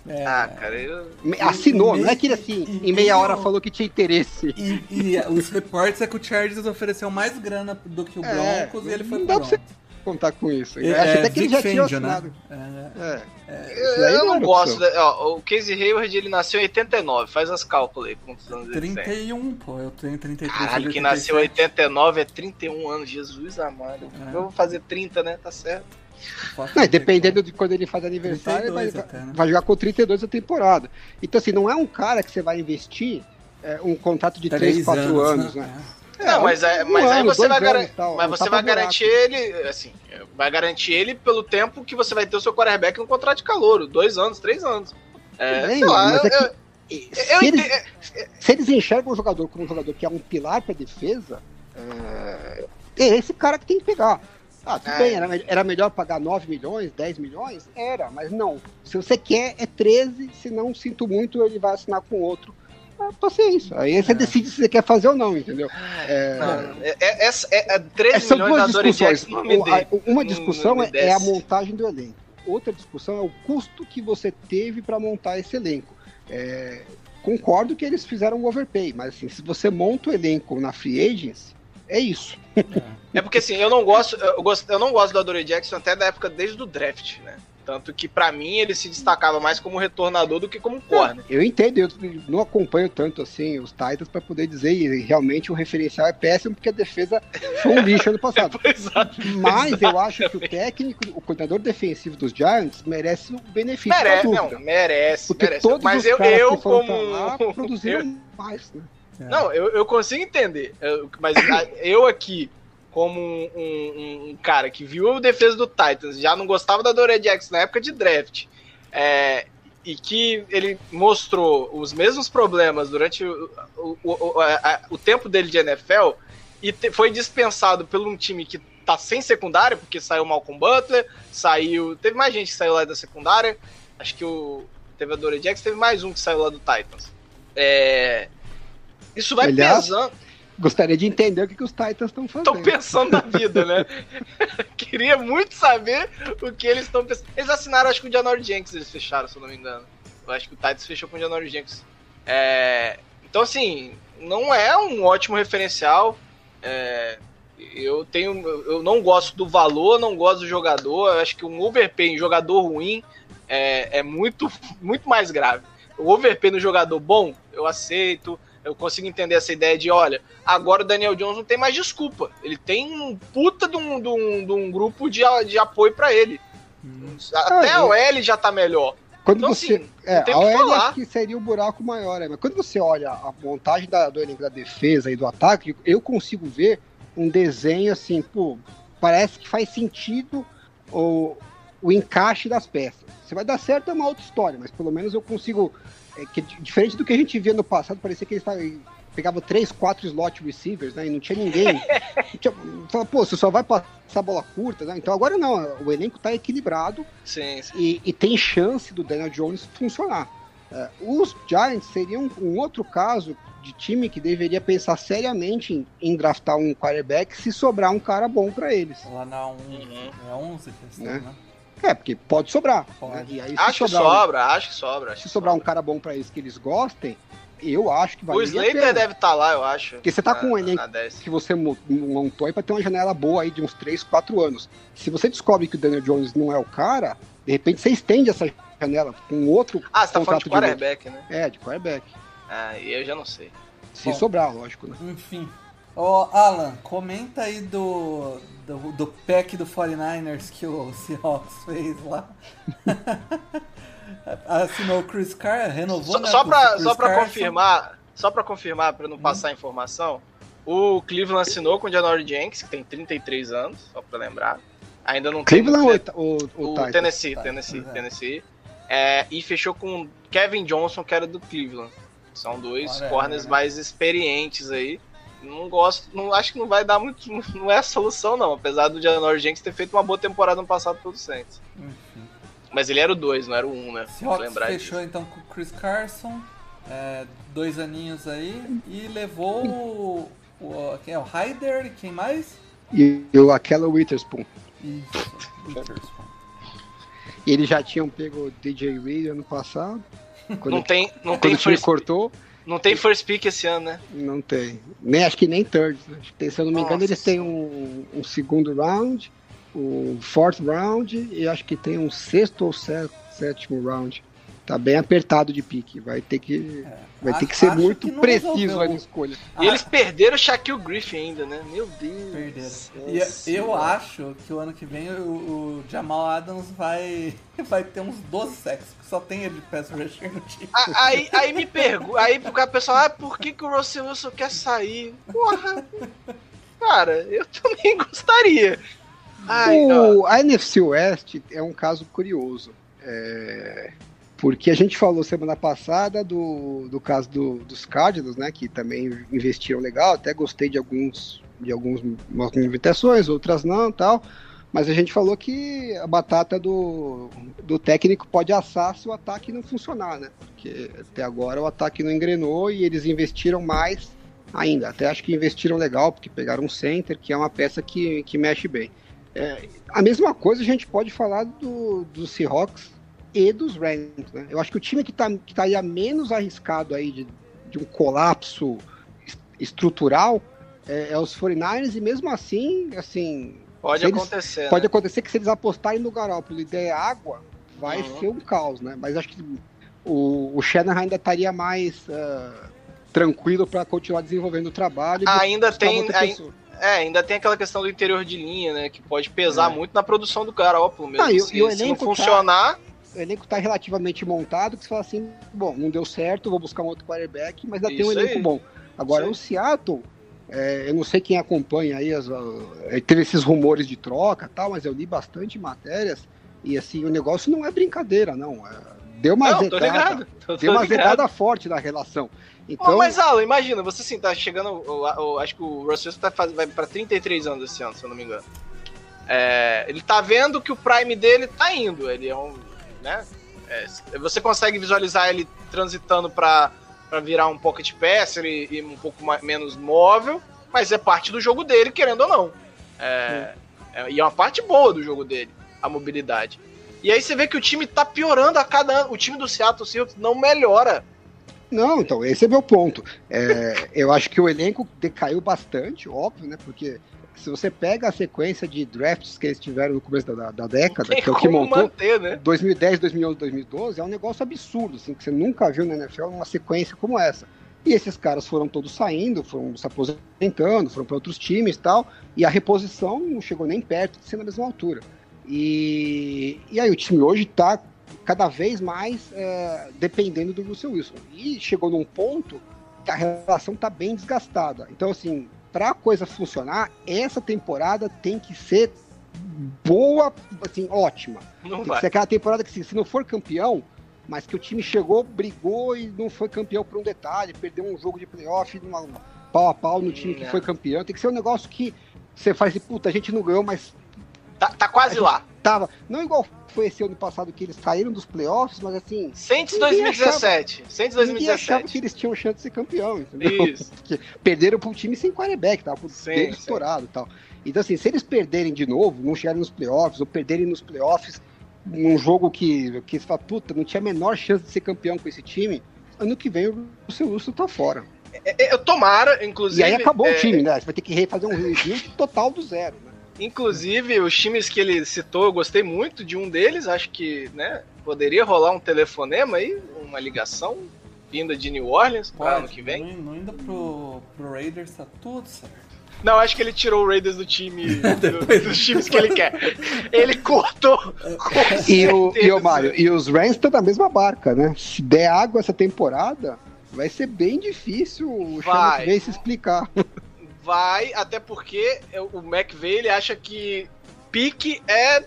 É, Ah, cara, eu... Me- Assinou, e- não é que ele assim, e- em meia e- hora falou que tinha interesse. E, e os reportes é que o Chargers ofereceu mais grana do que o É, Broncos e ele foi não dá pra você-. Contar com isso. É, Eu acho até que ele Vic já tinha Fangio, né? assinado. É, É. Eu, eu não era gosto. Da, ó, o Casey Hayward, ele nasceu em 89. Faz as cálculos aí, quantos anos ele tem. 31, pô, eu tenho 33. Caralho, ele que é nasceu em 37. 89 é 31 anos. Jesus amado. É. Eu vou fazer 30, né? Tá certo. Não, dependendo de quando ele faz aniversário, vai, 32 até, né? vai jogar com 32 a temporada. Então, assim, não é um cara que você vai investir é, um contrato de que 3, Três 4 anos, né? É, não, mas, é, um mas aí ano, você vai, e tal, mas não você tá vai garantir ele, assim, vai garantir ele pelo tempo que você vai ter o seu quarterback no contrato de calouro. Dois anos, três anos. É, Bem, sei lá, mas é que- eu- se, eles, entendo- se eles enxergam o jogador como um jogador que é um pilar pra defesa, é, é esse cara que tem que pegar. Ah, tudo É. bem, era, era melhor pagar 9 milhões, 10 milhões? Era, mas não. Se você quer, é 13, se não sinto muito, ele vai assinar com outro. Ah, paciência. Aí você É. decide se você quer fazer ou não, entendeu? É, Não, é, é, é, é 13 É, são milhões duas discussões. O- Uma discussão é, é a montagem do elenco. Outra discussão é o custo que você teve para montar esse elenco. É, concordo que eles fizeram um overpay, mas assim, se você monta o elenco na free agents, é isso. É porque assim, eu não gosto, eu, gosto, eu não gosto do Adoree Jackson até da época desde o draft, né? Tanto que pra mim ele se destacava mais como retornador do que como corner. Eu entendo, eu não acompanho tanto assim os Titans para poder dizer, e realmente o referencial é péssimo porque a defesa foi um lixo ano passado. Exato. Mas eu acho que o técnico, o coordenador defensivo dos Giants merece o benefício Merece, não, merece, Porque merece. todos Mas os eu, eu que como lá produziram eu- mais, né? É. Não, eu, eu consigo entender. Eu- mas a- eu aqui, como um, um- um cara que viu a defesa do Titans, já não gostava da Dore Jackson na época de draft, é, e que ele mostrou os mesmos problemas durante o, o, o- a- o tempo dele de NFL e te- foi dispensado por um time que tá sem secundária, porque saiu Malcolm Butler, saiu. Teve mais gente que saiu lá da secundária. Acho que o. Teve a Dore Jackson, teve mais um que saiu lá do Titans. É, isso vai Aliás, pesando. Gostaria de entender o que, que os Titans estão fazendo. Estão pensando na vida, né? Queria muito saber o que eles estão pensando. Eles assinaram, acho que o Janor Jenks eles fecharam, se eu não me engano. Eu acho que o Titans fechou com o Janor Jenks. É, então, assim, não é um ótimo referencial. É, eu tenho. Eu não gosto do valor, não gosto do jogador. Eu acho que um overpay em jogador ruim é, é muito, muito mais grave. O overpay no jogador bom, eu aceito. Eu consigo entender essa ideia de, olha, agora o Daniel Jones não tem mais desculpa. Ele tem um puta de um, de um, de um grupo de, de apoio pra ele. Hum. Até Ah, a OL já tá melhor. Quando Então, você. assim, é, não tem a o que OL falar. acho que seria o buraco maior, né? Mas quando você olha a montagem da, do elenco da defesa e do ataque, eu consigo ver um desenho assim, pô, parece que faz sentido o, o encaixe das peças. Se vai dar certo é uma outra história, mas pelo menos eu consigo. É, que, diferente do que a gente via no passado, parecia que eles tavam- pegavam três, quatro slot receivers, né? E não tinha ninguém. Tinha- Fala, pô, você só vai passar bola curta, né? Então agora não, o elenco tá equilibrado Sim, sim. e, e tem chance do Daniel Jones funcionar. É, os Giants seriam um outro caso de time que deveria pensar seriamente em, em draftar um quarterback se sobrar um cara bom para eles. Lá na 1, Uhum. é 11 que eles Né? né? É, porque pode sobrar. Pode. né? E aí, se Acho que sobrar um- sobra, acho que sobra. Acho se que sobrar um cara bom para eles que eles gostem, eu acho que vai O Slater deve estar lá, eu acho. Porque você tá na- com um elenco que você mo- montou aí pra ter uma janela boa aí de uns 3, 4 anos. Se você descobre que o Daniel Jones não é o cara, de repente você estende essa janela com outro Ah, você tá falando de quarterback, né? É, de quarterback. Ah, e eu já não sei. Se Bom. sobrar, lógico, né? Enfim. Ô, Alan, comenta aí do, do, do pack do 49ers que o Seahawks fez lá. Assinou o Chris Carr, renovou, Só, né, só o pra, só pra Carson. confirmar, só pra confirmar, pra não passar a informação, o Cleveland assinou com o Janory Jenks, que tem 33 anos, só pra lembrar. Ainda não Cleveland tem... ou, ou, o Titans? Tennessee, Tennessee, é. Tennessee. É, e fechou com Kevin Johnson, que era do Cleveland. São dois Olha, corners né? mais experientes aí. Não gosto, não acho que não vai dar muito, não é a solução não, apesar do Janory Jenks ter feito uma boa temporada no passado pelo Saints. Enfim. Mas ele era o 2, não era o 1, um, né? Seahawks lembrar fechou disso. então com o Chris Carson, é, dois aninhos aí, e levou o, o- quem é o Ryder e quem mais? E o aquela Witherspoon. Isso, Witherspoon. Eles já tinham pego o DJ Reed ano passado. Quando, Não tem, não quando tem o time first, cortou, não tem first pick esse ano, né? não tem. Nem, acho que nem third. tem, se eu não me engano, Nossa eles têm um, um segundo round, um fourth round e acho que tem um sexto ou sé- sétimo round. Tá bem apertado de pique. Vai ter que, vai ter Acho- que ser muito que preciso na escolha. E eles perderam o Shaquille Griffin ainda, né? Meu Deus. Perderam. Nossa E eu acho que o ano que vem o, o Jamal Adams vai, vai ter uns 12 sacks, porque só tem ele de pass rusher no time. Aí, aí me pergunta, aí o pessoal, ah, por que, que o Russell Wilson quer sair? Porra, cara, eu também gostaria. Ai, O, a NFC West é um caso curioso. É, porque a gente falou semana passada do, do caso do- dos Cardinals, né? Que também investiram legal. Até gostei de alguns de algumas movimentações, outras não tal. Mas a gente falou que a batata do, do técnico pode assar se o ataque não funcionar, né? Porque até agora o ataque não engrenou e eles investiram mais ainda. Até acho que investiram legal, porque pegaram um center, que é uma peça que, que mexe bem. É, a mesma coisa a gente pode falar do, dos Seahawks e dos Rams, né? Eu acho que o time que tá, que estaria menos arriscado aí de, de um colapso es- estrutural é, é os 49ers e mesmo assim, assim, pode eles- acontecer. pode né? acontecer que se eles apostarem no Garoppolo e der água, vai Uhum. ser um caos, né? Mas acho que o, o Shanahan ainda estaria mais ah, tranquilo para continuar desenvolvendo o trabalho. Ainda tem, é, ainda tem aquela questão do interior de linha, né? Que pode pesar É. muito na produção do Garoppolo mesmo. Ah, e se, e se não tá- funcionar, o elenco tá relativamente montado, que você fala assim, bom, não deu certo, vou buscar um outro quarterback, mas ainda tem um elenco aí. bom. Agora, Isso o Seattle, é, eu não sei quem acompanha aí, as, ah, teve esses rumores de troca e tal, mas eu li bastante matérias, e assim, o negócio não é brincadeira, não. É, deu uma não, ligado. Tô, deu tô uma ligado. azedada forte na relação. Então, mas Alan, imagina, você assim, tá chegando. o- o- acho que o Russell tá vai pra 33 anos esse ano, se eu não me engano. É, ele tá vendo que o Prime dele tá indo. Ele é um. Né? É, você consegue visualizar ele transitando pra virar um pocket passer e, e um pouco mais, menos móvel, mas é parte do jogo dele, querendo ou não. É, é- e é uma parte boa do jogo dele, a mobilidade. E aí você vê que o time tá piorando a cada ano. O time do Seattle Seahawks não melhora. Não, então, esse é meu ponto. É, eu acho que o elenco decaiu bastante, óbvio, né? Porque se você pega a sequência de drafts que eles tiveram no começo da, da década, que é o que montou, manter, né? 2010, 2011, 2012, é um negócio absurdo, assim, que você nunca viu na NFL numa sequência como essa. E esses caras foram todos saindo, foram se aposentando, foram para outros times e tal, e a reposição não chegou nem perto de ser na mesma altura. E, e aí o time hoje está cada vez mais é, dependendo do Russell Wilson. E chegou num ponto que a relação está bem desgastada. Então, assim, para a coisa funcionar, essa temporada tem que ser boa, assim, ótima. Não Tem que vai. ser aquela temporada que, assim, se não for campeão, mas que o time chegou, brigou e não foi campeão por um detalhe, perdeu um jogo de playoff numa, pau a pau no time que Não. foi campeão. Tem que ser um negócio que você faz e, puta, a gente não ganhou, mas Tá, tá quase lá. tava. Não igual foi esse ano passado que eles saíram dos playoffs, mas assim. Saints Ninguém 2017. Saints Ninguém achava que 2017. eles tinham chance de ser campeão, entendeu? Isso. Porque perderam para um time sem quarterback, tava com Sim, dedo estourado e tal. Então, assim, se eles perderem de novo, não chegarem nos playoffs, ou perderem nos playoffs num jogo que, que você fala, puta, não tinha a menor chance de ser campeão com esse time, ano que vem o Russell Wilson tá fora. É, é, Eu tomara, inclusive. E aí acabou é, o time, né? Você vai ter que refazer um rebuild total do zero. Né? Inclusive, os times que ele citou, eu gostei muito de um deles. Acho que, né, poderia rolar um telefonema aí, uma ligação vinda de New Orleans para ano que vem. Não, indo pro, pro Raiders, tá tudo certo. Não, acho que ele tirou o Raiders do time, do- dos times que ele quer. Ele cortou. Com E o, e o Mário, e os Rams estão na mesma barca, né? Se der água essa temporada, vai ser bem difícil o Vai. Sean se explicar. Vai, até porque o McVay ele acha que pique é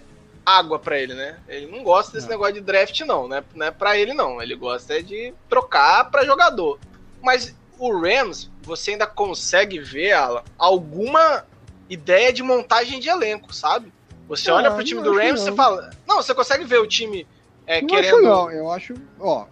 água pra ele, né? Ele não gosta desse Não. negócio de draft, não, né? Não é pra ele, não. Ele gosta é de trocar pra jogador. Mas o Rams, você ainda consegue ver, Alan, alguma ideia de montagem de elenco, sabe? Você Ah, olha pro time do Rams e fala. Não, você consegue ver o time é, não querendo. acho não, eu acho, ó,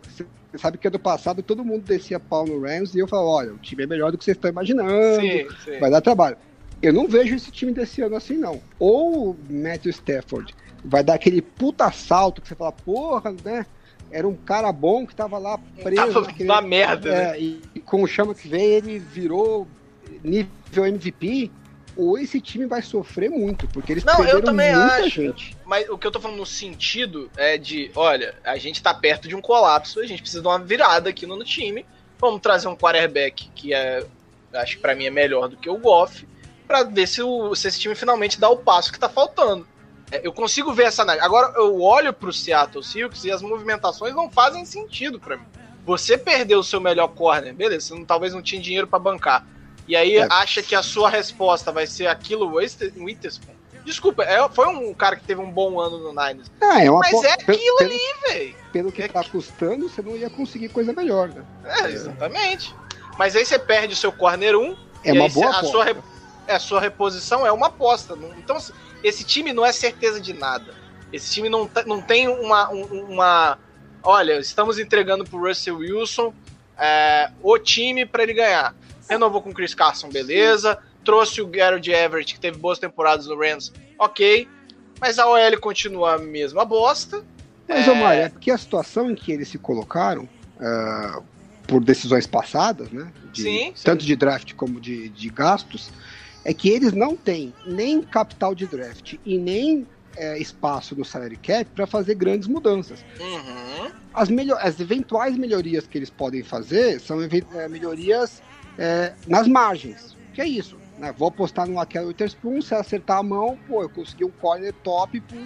você sabe que ano passado todo mundo descia pau no Rams e eu falo, olha, o time é melhor do que vocês estão imaginando, Sim, sim. vai dar trabalho. Eu não vejo esse time desse ano assim, não. Ou o Matthew Stafford vai dar aquele puta salto que você fala, porra, né? Era um cara bom que tava lá preso. Tava naquele- na merda, né? É, e com o chama que veio, ele virou nível MVP. Ou esse time vai sofrer muito, porque eles Não, eu perderam também muita acho. gente. Mas o que eu tô falando no sentido é de, olha, a gente tá perto de um colapso, a gente precisa de uma virada aqui no, no time. Vamos trazer um quarterback que é, acho que pra mim é melhor do que o Goff, pra ver se, o, se esse time finalmente dá o passo que tá faltando. É, eu consigo ver essa análise. Agora eu olho pro Seattle Seahawks e as movimentações não fazem sentido pra mim. Você perdeu o seu melhor corner, beleza, você não- talvez não tinha dinheiro pra bancar. E aí É. acha que a sua resposta vai ser aquilo Witherspoon. Desculpa, é- foi um cara que teve um bom ano no Niners. Ah, é uma Mas é aquilo pelo, ali, velho. pelo que É tá custando, você não ia conseguir coisa melhor, né? É, exatamente. Mas aí você perde o seu corner 1. É uma boa cê- a sua, é, a sua reposição é uma aposta. Então, esse time não é certeza de nada. Esse time não, tá- não tem uma, um- uma. Olha, estamos entregando pro Russell Wilson é, o time pra ele ganhar. Renovou com o Chris Carson, beleza. Trouxe o Garrett Everett, que teve boas temporadas no Rams, ok. Mas a OL continua a mesma bosta. Mas, É. Omar, é porque a situação em que eles se colocaram, ah, por decisões passadas, né? de- Sim, sim. Tanto de draft como de, de gastos, é que eles não têm nem capital de draft e nem eh, espaço no salary cap para fazer grandes mudanças. Uhum. As, as eventuais melhorias que eles podem fazer são eh, melhorias eh, nas margens. Que é isso. Né? Vou apostar no Akel Witherspoon, se acertar a mão, pô, eu consegui um corner top por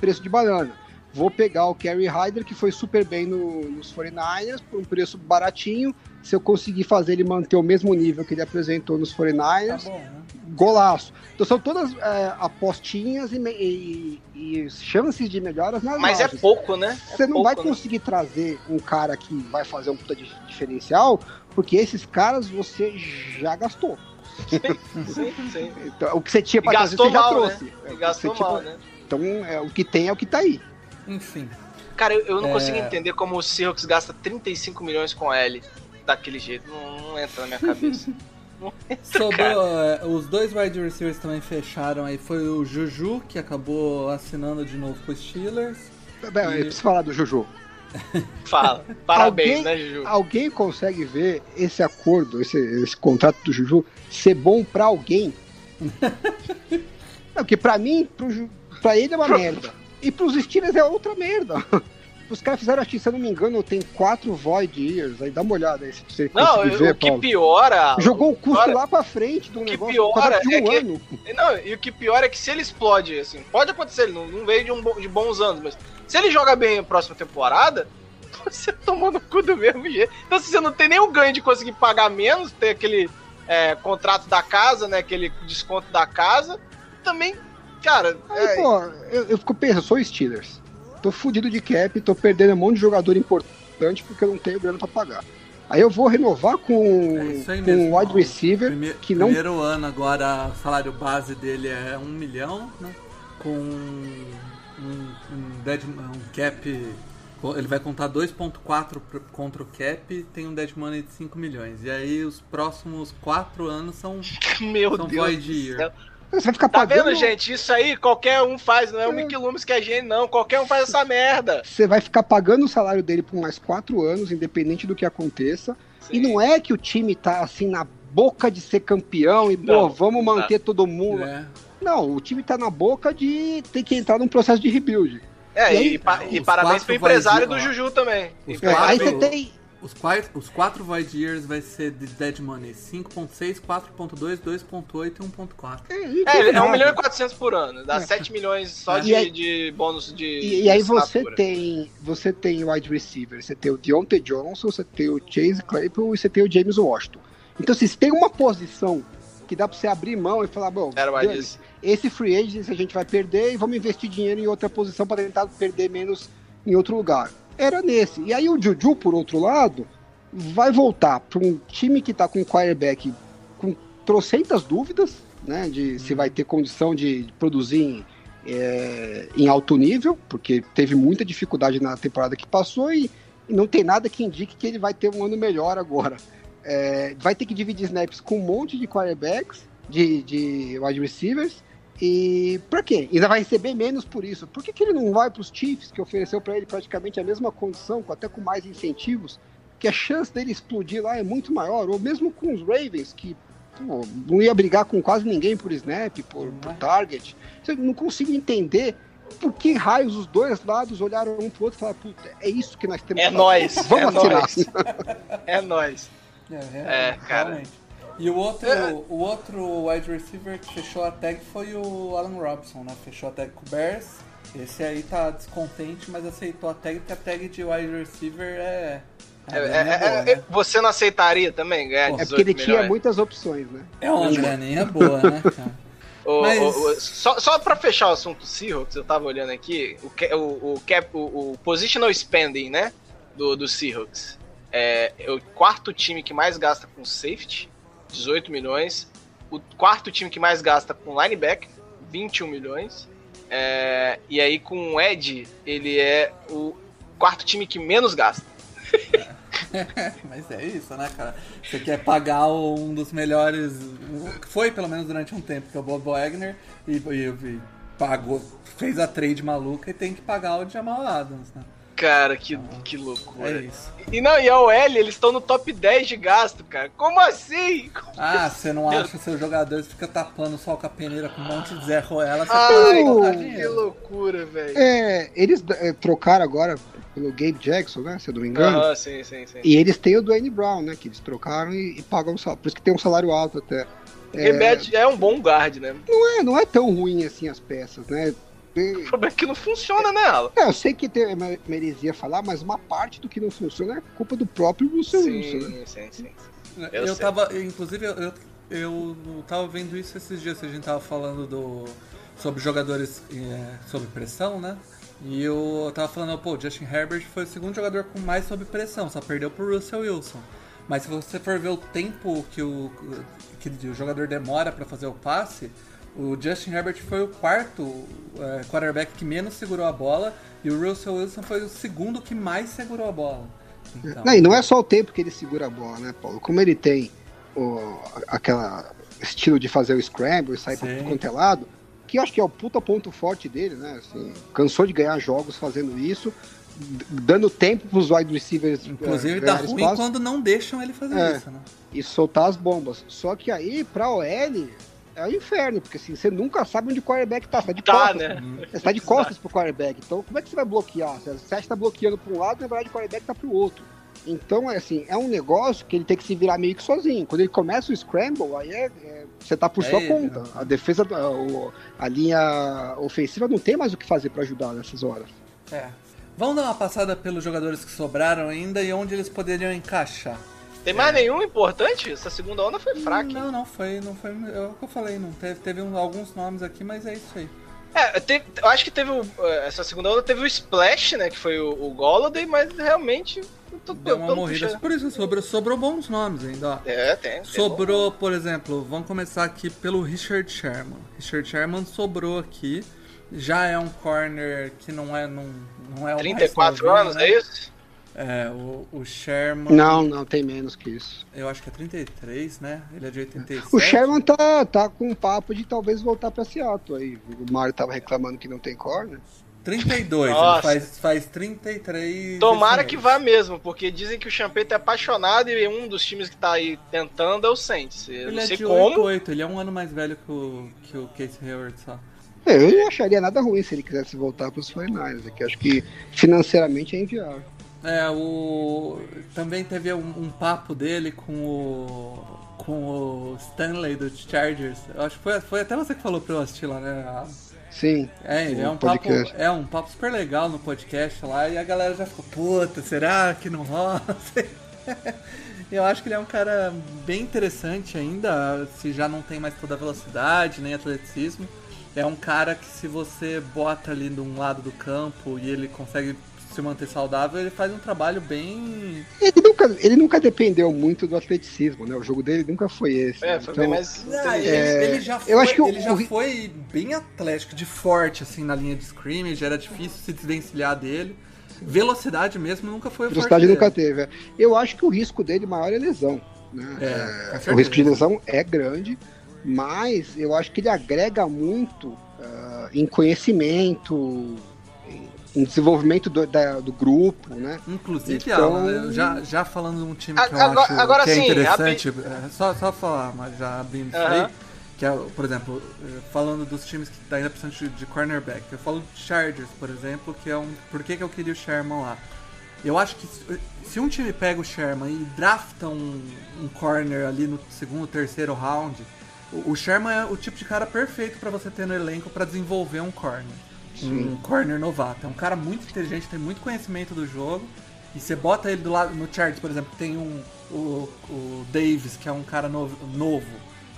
preço de banana. Vou pegar o Kerry Hyder, que foi super bem no- nos 49ers, por um preço baratinho. Se eu conseguir fazer ele manter o mesmo nível que ele apresentou nos Tá 49ers, bom, né? Golaço. Então são todas é, apostinhas e, e- e chances de melhoras nas Mas é margens. pouco, né? É Você não pouco, vai né? conseguir trazer um cara que vai fazer um puta de diferencial, porque esses caras você já gastou. Sim, sim. Então, o que você tinha pra trazer, você já mal, trouxe. né? É, o que gastou você tinha mal, pra- né? Então, é, o que tem é o que tá aí. Enfim. Cara, eu, eu não É. consigo entender como o Seahawks gasta 35 milhões com L daquele jeito. Não, não entra na minha cabeça. Sobrou, é, os dois wide receivers também fecharam aí. Foi o Juju, que acabou assinando de novo com os Steelers. Bem, Eu preciso falar do Juju. Fala. Parabéns, Alguém- né, Juju? Alguém consegue ver esse acordo, esse, esse contrato do Juju ser bom pra alguém? Não, porque pra mim, pro, pra ele é uma merda. E pros Steelers é outra merda. Os caras fizeram, acho que, se eu não me engano, tem quatro Void Years. Aí dá uma olhada aí, se você Não, conseguir ver, o que Paulo. piora. Jogou o custo piora- lá pra frente do que negócio. piora um de é um que- ano. Não, e o que pior é que se ele explode, assim, pode acontecer, ele não, não veio de, um, de bons anos, mas se ele joga bem a próxima temporada, você toma no cu do mesmo jeito. Então, se você não tem nenhum ganho de conseguir pagar menos, ter aquele é, contrato da casa, né? Aquele desconto da casa, também, cara. Aí, é, pô, eu, eu fico pensando, eu sou Steelers. Tô fudido de cap, tô perdendo um monte de jogador importante porque eu não tenho grana pra pagar. Aí eu vou renovar com, É com mesmo. um wide receiver Prime- que não Primeiro ano agora, o salário base dele é um milhão, né? Com um, um, dead, um cap. Ele vai contar 2.4 pro- contra o cap e tem um dead money de 5 milhões. E aí os próximos 4 anos são meu são Deus. void do year. céu. Você vai ficar Tá pagando. vendo, gente? Isso aí qualquer um faz, não é o É. Mickey Loomis que é gênio, não. Qualquer um faz essa merda. Você vai ficar pagando o salário dele por mais quatro anos, independente do que aconteça. E não é que o time tá assim na boca de ser campeão e, pô, vamos não tá. manter todo mundo. É. Não, o time tá na boca de ter que entrar num processo de rebuild. É, E aí, e, pa- e parabéns pro empresário vai- do Juju também. Os É, aí você tem. Os quatro, os quatro Void Years vai ser de Dead Money 5.6, 4.2, 2.8 e 1.4. É, É, é 1 nada. milhão e 400 por ano. Dá É. 7 milhões só É. de, aí- de bônus de. E, e aí você tem, você tem o wide receiver, você tem o Deontay Johnson, você tem o Chase Claypool e você tem o James Washington. Então, se tem uma posição que dá pra você abrir mão e falar, bom, disso. esse free agent a gente vai perder e vamos investir dinheiro em outra posição para tentar perder menos em outro lugar. Era nesse. E aí o Juju, por outro lado, vai voltar para um time que tá com quarterback com trocentas dúvidas, né, de se vai ter condição de produzir em, é, em alto nível, porque teve muita dificuldade na temporada que passou e, e não tem nada que indique que ele vai ter um ano melhor agora. É, vai ter que dividir snaps com um monte de quarterbacks, de, de wide receivers, e pra quê? Ainda vai receber menos por isso. Por que, que ele não vai para os Chiefs, que ofereceu para ele praticamente a mesma condição, com- até com mais incentivos, que a chance dele explodir lá é muito maior, ou mesmo com os Ravens, que pô, não ia brigar com quase ninguém por snap, por, por target. Eu não consigo entender por que raios os dois lados olharam um pro outro e falaram, puta, é isso que nós temos É que fazer. nóis. Vamos é nóis. É nóis. É, É, cara. realmente. E o outro, É. o outro wide receiver que fechou a tag foi o Alan Robson, né? Fechou a tag com o Bears. Esse aí tá descontente, mas aceitou a tag, porque a tag de wide receiver é. É, é, é, boa, é, né? você não aceitaria também ganhar Pô, É 18 porque ele tinha milhões? muitas opções, né? É uma graninha boa, né, cara? O- Mas- o- o- só, só pra fechar o assunto Seahawks, eu tava olhando aqui, o, o, o, cap, o, o positional spending, né, do, do Seahawks. É, é o quarto time que mais gasta com safety, 18 milhões. O quarto time que mais gasta com linebacker, 21 milhões. É, e aí com o Ed, ele é o quarto time que menos gasta. Mas é isso, né, cara? Você quer pagar um dos melhores. Foi pelo menos durante um tempo, que é o Bob Wagner, e, e- e pagou, fez a trade maluca e tem que pagar o Jamal Adams, né? Cara, que, que É loucura. isso. E não, e a OL, eles estão no top 10 de gasto, cara. Como assim? Como Ah, você não acha seu jogador, você fica tapando só com a peneira com um monte de Zé Ruela, você Ai, que que loucura, velho. É, eles é, trocaram agora pelo Gabe Jackson, né? Se eu não me engano. Aham, sim, sim, sim. E eles têm o Dwayne Brown, né? Que eles trocaram e, e pagam o salário. Por isso que tem um salário alto até. É, Rebelde é um bom guard, né? não, é, não é tão ruim assim as peças, né? O problema é que não funciona, né, Alan? É, eu sei que tem, uma heresia falar, mas uma parte do que não funciona é culpa do próprio Russell Wilson, né? Sim, sim, sim. Eu, Eu tava, inclusive, eu, eu, tava vendo isso esses dias, que a gente tava falando do, sobre jogadores é, sob pressão, né? E eu tava falando, pô, o Justin Herbert foi o segundo jogador com mais sob pressão, só perdeu pro Russell Wilson. Mas se você for ver o tempo que o, que o jogador demora pra fazer o passe, o Justin Herbert foi o quarto é, quarterback que menos segurou a bola e o Russell Wilson foi o segundo que mais segurou a bola. Então, Não, e não é só o tempo que ele segura a bola, né, Paulo? Como ele tem o, aquela estilo de fazer o scramble e sair Sim. quanto é lado, que eu acho que é o puta ponto forte dele, né? Assim, cansou de ganhar jogos fazendo isso, dando tempo pros wide receivers Inclusive eh, dá ruim espaço quando não deixam ele fazer É. isso, né? e soltar as bombas. Só que aí, pra OL, é o inferno, porque assim, você nunca sabe onde o quarterback tá, você tá de Tá, costas. né? Você tá de costas pro quarterback. Então, como é que você vai bloquear? Você acha que tá bloqueando pra um lado, na verdade o quarterback tá pro outro. Então, é assim, é um negócio que ele tem que se virar meio que sozinho. Quando ele começa o scramble, aí é, é- você tá por É sua ele, conta. né? A defesa, o- a linha ofensiva não tem mais o que fazer pra ajudar nessas horas. É. Vamos dar uma passada pelos jogadores que sobraram ainda e onde eles poderiam encaixar. Tem mais nenhum importante? Essa segunda onda foi fraca. hein? Não, não foi, não foi. É o que eu falei, não teve, teve um- alguns nomes aqui, mas é isso aí. É, teve- eu acho que teve o, essa segunda onda teve o Splash, né? Que foi o, o mas realmente. tô- Deu eu uma morrida. puxando. Por isso sobrou, sobrou bons nomes ainda, ó. É, tem. tem Sobrou, por exemplo, vamos começar aqui pelo Richard Sherman. Richard Sherman sobrou aqui. Já é um corner que não é, não, não é o mais 34 novinho, anos, né? é isso? É, o, o Sherman. Não, não, tem menos que isso. Eu acho que é 33, né? Ele é de 87. O Sherman tá, tá com um papo de talvez voltar pra Seattle aí. O Mário tava reclamando que não tem corner. 32, ele Nossa. faz, faz 33. Tomara que vá mesmo, porque dizem que o Champeta é apaixonado e um dos times que tá aí tentando é o Saints. Eu Ele não é sei de como. 88, ele é um ano mais velho que o, que o Case Hayward só. É, Eu não acharia nada ruim se ele quisesse voltar pros 49ers, é que acho que financeiramente é inviável. É, o. Também teve um, um papo dele com o. com o Stanley do Chargers. Eu acho que foi, foi até você que falou pra eu assistir lá, né? A- Sim. É, ele é um papo, é um papo super legal no podcast lá e a galera já ficou, puta, será que não rola? Eu acho que ele é um cara bem interessante ainda, se já não tem mais toda a velocidade, nem atleticismo. É um cara que se você bota ali de um lado do campo e ele consegue se manter saudável, ele faz um trabalho bem. Ele nunca, ele nunca dependeu muito do atleticismo, né? O jogo dele nunca foi esse. É, foi Então, bem mais. Ah, ele, É, ele já, foi, eu acho que o- ele já o- foi bem atlético, de forte, assim, na linha de scrimmage, era difícil se desvencilhar dele. Velocidade mesmo nunca foi o velocidade forte nunca dele. teve. é. Eu acho que o risco dele maior é lesão. Né? É, É, o risco de lesão é grande, mas eu acho que ele agrega muito ah, em conhecimento, em desenvolvimento do, da- do grupo, né? Inclusive, Então- Alan, já, já falando de um time que eu Agora- acho agora que é sim, interessante, é, só, só falar, mas já abrindo isso aí, que é, por exemplo, eh, falando dos times que ainda precisam de, de cornerback, eu falo de Chargers, por exemplo, que é um... Por que, que eu queria o Sherman lá? Eu acho que se, um time pega o Sherman e drafta um, um corner ali no segundo, terceiro round, o, o Sherman é o tipo de cara perfeito pra você ter no elenco pra desenvolver um corner. Um corner novato. É um cara muito inteligente, tem muito conhecimento do jogo. E você bota ele do lado. No Chargers, por exemplo, tem um. O, o Davis, que é um cara novo, novo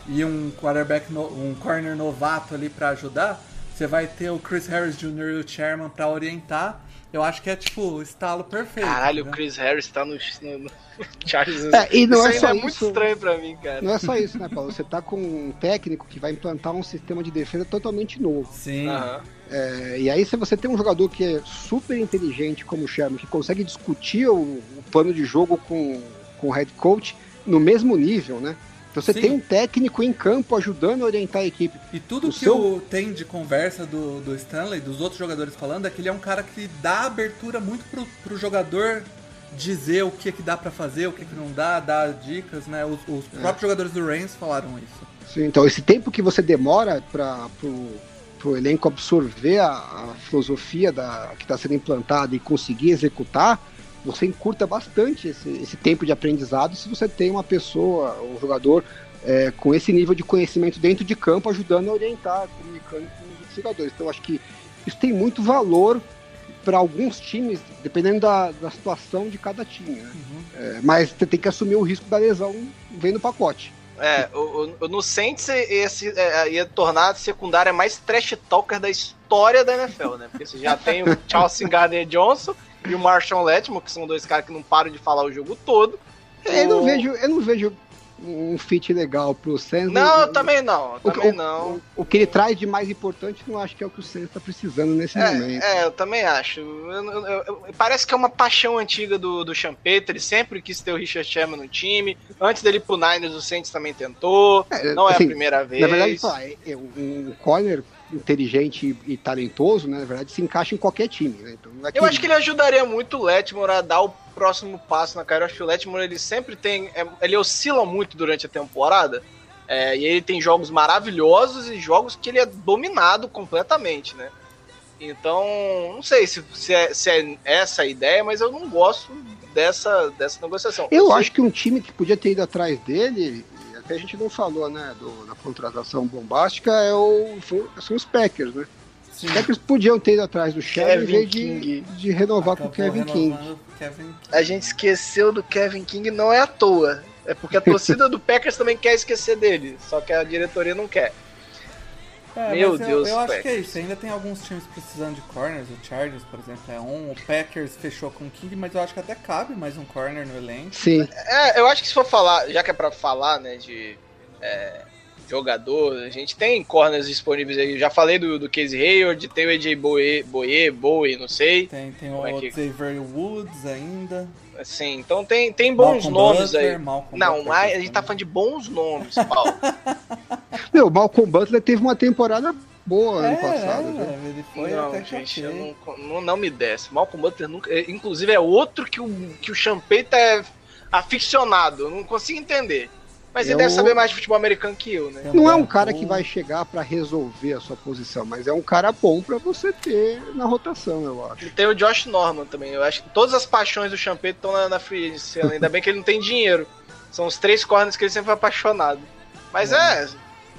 e um quarterback, no- um corner novato ali pra ajudar. Você vai ter o Chris Harris Jr. e o Chairman pra orientar. Eu acho que é tipo o estalo perfeito. Caralho, o né? Chris Harris tá no, no, no Chargers. É, e não isso é só é muito estranho pra mim, cara. Não é só isso, né, Paulo? Você tá com um técnico que vai implantar um sistema de defesa totalmente novo. Sim. Aham. É, e aí, se você tem um jogador que é super inteligente como o Sherman, que consegue discutir o, o plano de jogo com, com o head coach no mesmo nível, né? Então você Sim. tem um técnico em campo ajudando a orientar a equipe. E tudo O que seu- o, tem de conversa do, do Stanley, dos outros jogadores falando, é que ele é um cara que dá abertura muito pro, pro jogador dizer o que, que dá pra fazer, o que, que não dá, dar dicas, né? Os, os É. próprios jogadores do Reigns falaram isso. Sim, então, esse tempo que você demora para o elenco absorver a, a filosofia da, que está sendo implantada e conseguir executar, você encurta bastante esse, esse tempo de aprendizado se você tem uma pessoa, um jogador, é, com esse nível de conhecimento dentro de campo, ajudando a orientar, comunicando com os jogadores. Então, acho que isso tem muito valor para alguns times, dependendo da, da situação de cada time. Né? É, mas você tem que assumir o risco da lesão vem no pacote. É, o, o- no Saints esse é, ia tornar a secundária mais trash talker da história da NFL, né? Porque você já tem o Charles Gardner Johnson e o Marshall Letmore, que são dois caras que não param de falar o jogo todo. Eu não vejo, eu não vejo um fit legal pro Saints. Não, O- eu também não, também o- não. O, o que ele traz de mais importante, não acho que é o que o Saints está precisando nesse momento. É, é, eu também acho. Eu- eu- eu- parece que é uma paixão antiga do, do Champeter. Ele sempre quis ter o Richard Sherman no time. Antes dele ir pro Niners, o Saints também tentou. É, Não é assim, a primeira vez. Na verdade, pá, é- é um corner inteligente e, talentoso, né, na verdade, se encaixa em qualquer time. Né? Então, não é Eu acho que ele ajudaria muito o Letmore a dar o próximo passo na carreira. Acho que o Letmore ele sempre tem. é, ele oscila muito durante a temporada. é, e ele tem jogos maravilhosos e jogos que ele é dominado completamente, né? Então, não sei se, se, é, se é essa a ideia, mas eu não gosto dessa, dessa negociação. Eu acho que um time que podia ter ido atrás dele, até a gente não falou, né, do- da contratação bombástica, é o, são os Packers, né? Sim. Os Packers podiam ter ido atrás do Sherman em vez de, de renovar com o Acabou Kevin King. Kevin King. A gente esqueceu do Kevin King não é à toa. É porque a torcida do Packers também quer esquecer dele. Só que a diretoria não quer. É, Meu mas eu- Deus, eu, acho que é isso. Ainda tem alguns times precisando de corners. O Chargers, por exemplo, é um. O Packers fechou com o King, mas eu acho que até cabe mais um corner no elenco. Sim, É, eu acho que se for falar, já que é pra falar, né, de é, jogador. A gente tem corners disponíveis aí. Já falei do, do Casey Hayward, tem o AJ Bowie, Bowie, Bowie não sei. Tem, tem Como é o que- Xavier Woods ainda. Assim, então tem, tem bons Malcolm nomes Butler, aí. Malcolm Não, Butler mas a gente tá falando de bons nomes, Paulo. Meu, o Malcolm Butler teve uma temporada boa ano É, passado. é, ele foi não, até gente, não, não, não me desce. Malcolm Butler nunca. é, Inclusive, é outro que o, que o Champeita é aficionado. Eu não consigo entender. Mas ele Eu- deve saber mais de futebol americano que eu, né? Não é um cara que vai chegar pra resolver a sua posição, mas é um cara bom pra você ter na rotação, eu acho. E tem o Josh Norman também. Eu acho que todas as paixões do Champeito estão na, na free agency. Ainda bem que ele não tem dinheiro. São os três corners que ele sempre foi apaixonado. Mas é.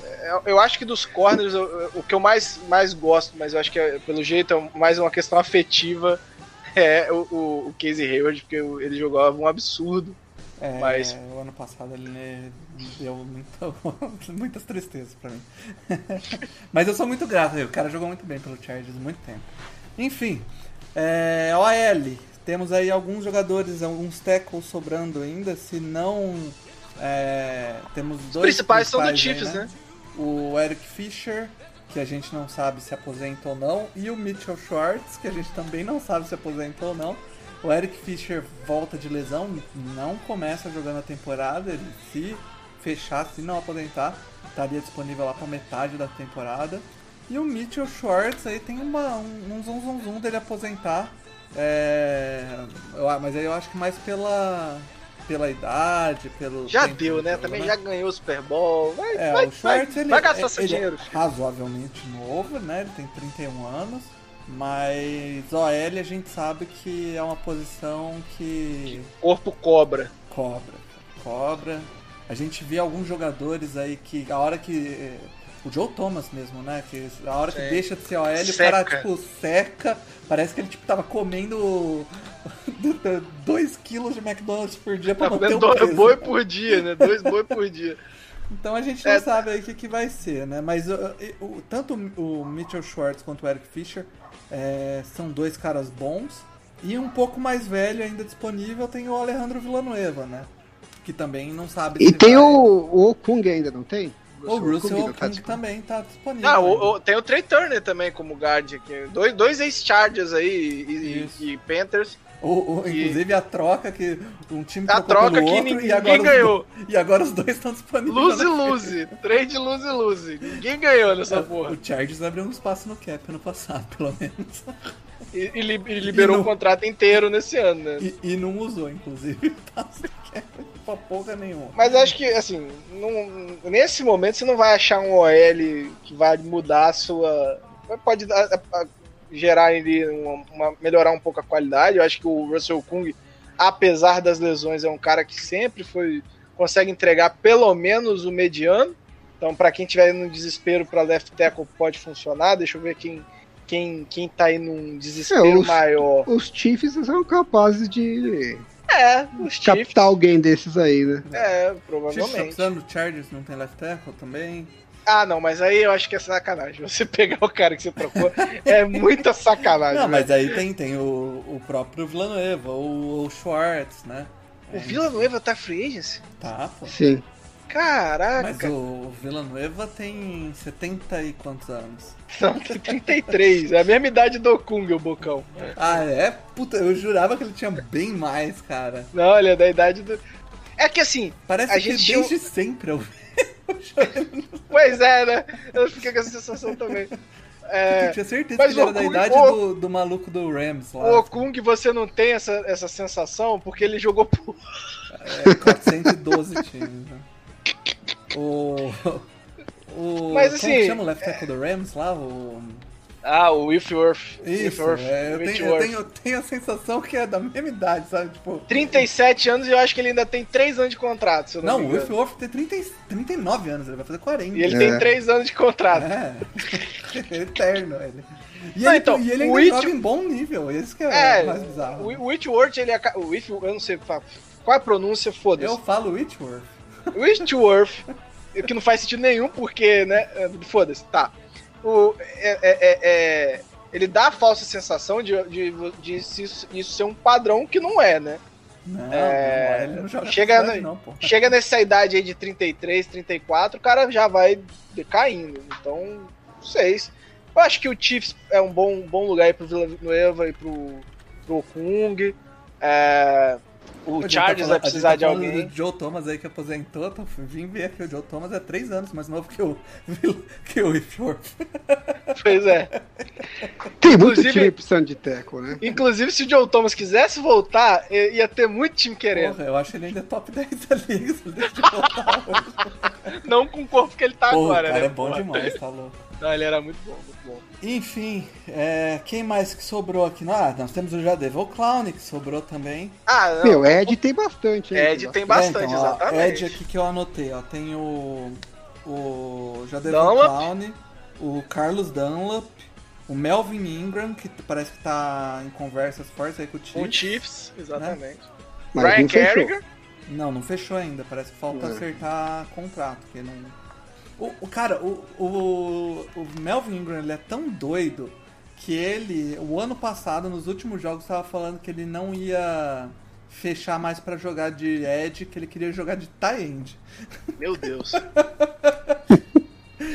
é, Eu acho que dos corners, eu- o que eu mais, mais gosto, mas eu acho que é, pelo jeito é mais uma questão afetiva, é o, o, o Casey Hayward, porque ele jogava um absurdo. É, Mas- o ano passado ele me deu muitas tristezas pra mim. Mas eu sou muito grato, o cara jogou muito bem pelo Chargers muito tempo. Enfim, é, OL, temos aí alguns jogadores, alguns tackles sobrando ainda, se não é, temos Os dois principais são do principais Chiefs, né? O Eric Fischer, que a gente não sabe se aposenta ou não, e o Mitchell Schwartz, que a gente também não sabe se aposenta ou não. O Eric Fischer volta de lesão, não começa jogando a temporada, ele se fechar, se não aposentar, estaria disponível lá para metade da temporada. E o Mitchell Schwartz aí tem uma, um, um zum zum zum dele aposentar. É, eu- mas aí eu acho que mais pela, pela idade, pelo. Já deu, de né? jogo, Também já ganhou o Super Bowl. Vai, é, vai, o Schwartz vai, ele, vai gastar é- seu ele dinheiro. é razoavelmente novo, né? Ele tem 31 anos. Mas OL a gente sabe que é uma posição que Corpo cobra. cobra. Cobra. A gente vê alguns jogadores aí que a hora que. eh, O Joe Thomas mesmo, né? Que a hora que Sim. deixa de ser OL, o Seca. cara, tipo, seca. Parece que ele tipo, tava comendo 2 quilos de McDonald's por dia pra Tá manter o dois peso. boi por dia, né? Dois boi por dia. Então a gente não É. sabe aí o que, que vai ser, né? Mas uh, o- tanto o Mitchell Schwartz quanto o Eric Fischer é, são dois caras bons. E um pouco mais velho ainda disponível tem o Alejandro Villanueva, né? Que também não sabe E tem vai- o, o Okung ainda, não tem? O Russell Okung tá disponível. também tá disponível. Ah, o- o- tem o Trey Turner também como guard aqui. Dois, dois ex-Chargers aí e, Isso. e Panthers. O- o- inclusive a troca que um time A troca que ninguém e agora os ganhou. e agora os dois estão disponíveis. Lose na- lose. Trade lose lose. Ninguém ganhou nessa porra. O Chargers abriu um espaço no cap ano passado, pelo menos. E, e li- e liberou E o contrato inteiro nesse ano, né? E, e não usou, inclusive, pra porra nenhuma. Mas acho que, assim, não- nesse momento você não vai achar um OL que vai mudar a sua. Pode dar- gerar ali uma, uma- melhorar um pouco a qualidade. Eu acho que o Russell Kung, apesar das lesões, é um cara que sempre foi. consegue entregar pelo menos o mediano. Então, para quem tiver no desespero para left tackle, pode funcionar. Deixa eu ver quem, quem, quem tá aí num desespero É, os- maior. Os Chiefs são capazes de É, os Chiefs. captar alguém desses aí, né? É, Chiefs tá provavelmente. precisando do Chargers, não tem left tackle também. Ah, não, mas aí eu acho que é sacanagem. Você pegar o cara que você trocou é muita sacanagem. Não, mas velho. aí tem, tem o, o próprio Villanueva, o, o Schwartz, né? O Vila Noiva tá free agency? Tá, pô. Sim. Caraca! Mas o, Villanueva tem 70 e quantos anos? Não, tá 33. É a mesma idade do Kung, o Bocão. Ah, é? Puta, eu jurava que ele tinha bem mais, cara. Não, ele é da idade do. É que assim, Parece A que gente desde sempre eu pois é, né? Eu fiquei com essa sensação também. É, tinha certeza mas que ele era da idade o- do, do maluco do Rams lá. o Kung, você não tem essa, essa sensação porque ele jogou por. É, 412 times, né? O. O. Mas, como assim, que chama o left tackle do Rams lá? O. Ah, o Whitworth. Isso, Whitworth, é, eu, tenho, eu, tenho, eu tenho a sensação que é da mesma idade, sabe? Tipo. 37 anos e eu acho que ele ainda tem 3 anos de contrato, se eu não, Não, me o engano. Whitworth tem 30, e- 39 anos, ele vai fazer 40. E ele É. tem 3 anos de contrato. É, eterno ele. E, Não, ele, então, e ele o ainda Whit- joga em bom nível, esse que é, É, mais bizarro. o Whitworth, ele aca- o Whit, eu não sei qual é a pronúncia, foda-se. Eu falo Whitworth. Whitworth, que não faz sentido nenhum, porque, né, é, foda-se, tá. O, é, é- é- é- ele dá a falsa sensação de, de, de isso, isso ser um padrão que não é, né? Não, É, não, não chega cidade, não. Chega nessa idade aí de 33, 34, o cara já vai decaindo. Então, não sei. Eu acho que o Chiefs é um bom, bom lugar aí pro Vila Nueva e pro, pro Kung. É, o Chargers vai precisar de tá falando alguém. do Joe Thomas aí que aposentou, tô, vim ver que o Joe Thomas é 3 anos mais novo que o, que o Ifjord. Pois é. Tem muito Inclusive- time precisando de teco, né? Inclusive, se o Joe Thomas quisesse voltar, ia ter muito time querendo. Porra, eu acho ele ainda é top 10 da liga, se ele deixa de voltar hoje. Não com o corpo que ele tá Porra, agora, o cara né? é bom demais, tá louco. Não, ele era muito bom, muito bom. Enfim, é, quem mais que sobrou aqui? Ah, nós temos o Jadevil Clown que sobrou também. Ah, não. Meu, Ed tem bastante, hein? Ed tem bastante, É, então, ó, exatamente. Ed aqui que eu anotei, ó. Tem o. O Dunlap. Clown, o Carlos Dunlap, o Melvin Ingram, que parece que tá em conversas fortes aí com o Chiefs. o Chiefs, exatamente. Mas Brian. Carrigan. Não, não fechou ainda. Parece que falta É. acertar contrato. Que não... o, o cara, o, o, o Melvin Ingram ele é tão doido que ele, o ano passado, nos últimos jogos, estava falando que ele não ia fechar mais pra jogar de Edge, que ele queria jogar de tie end. Meu Deus.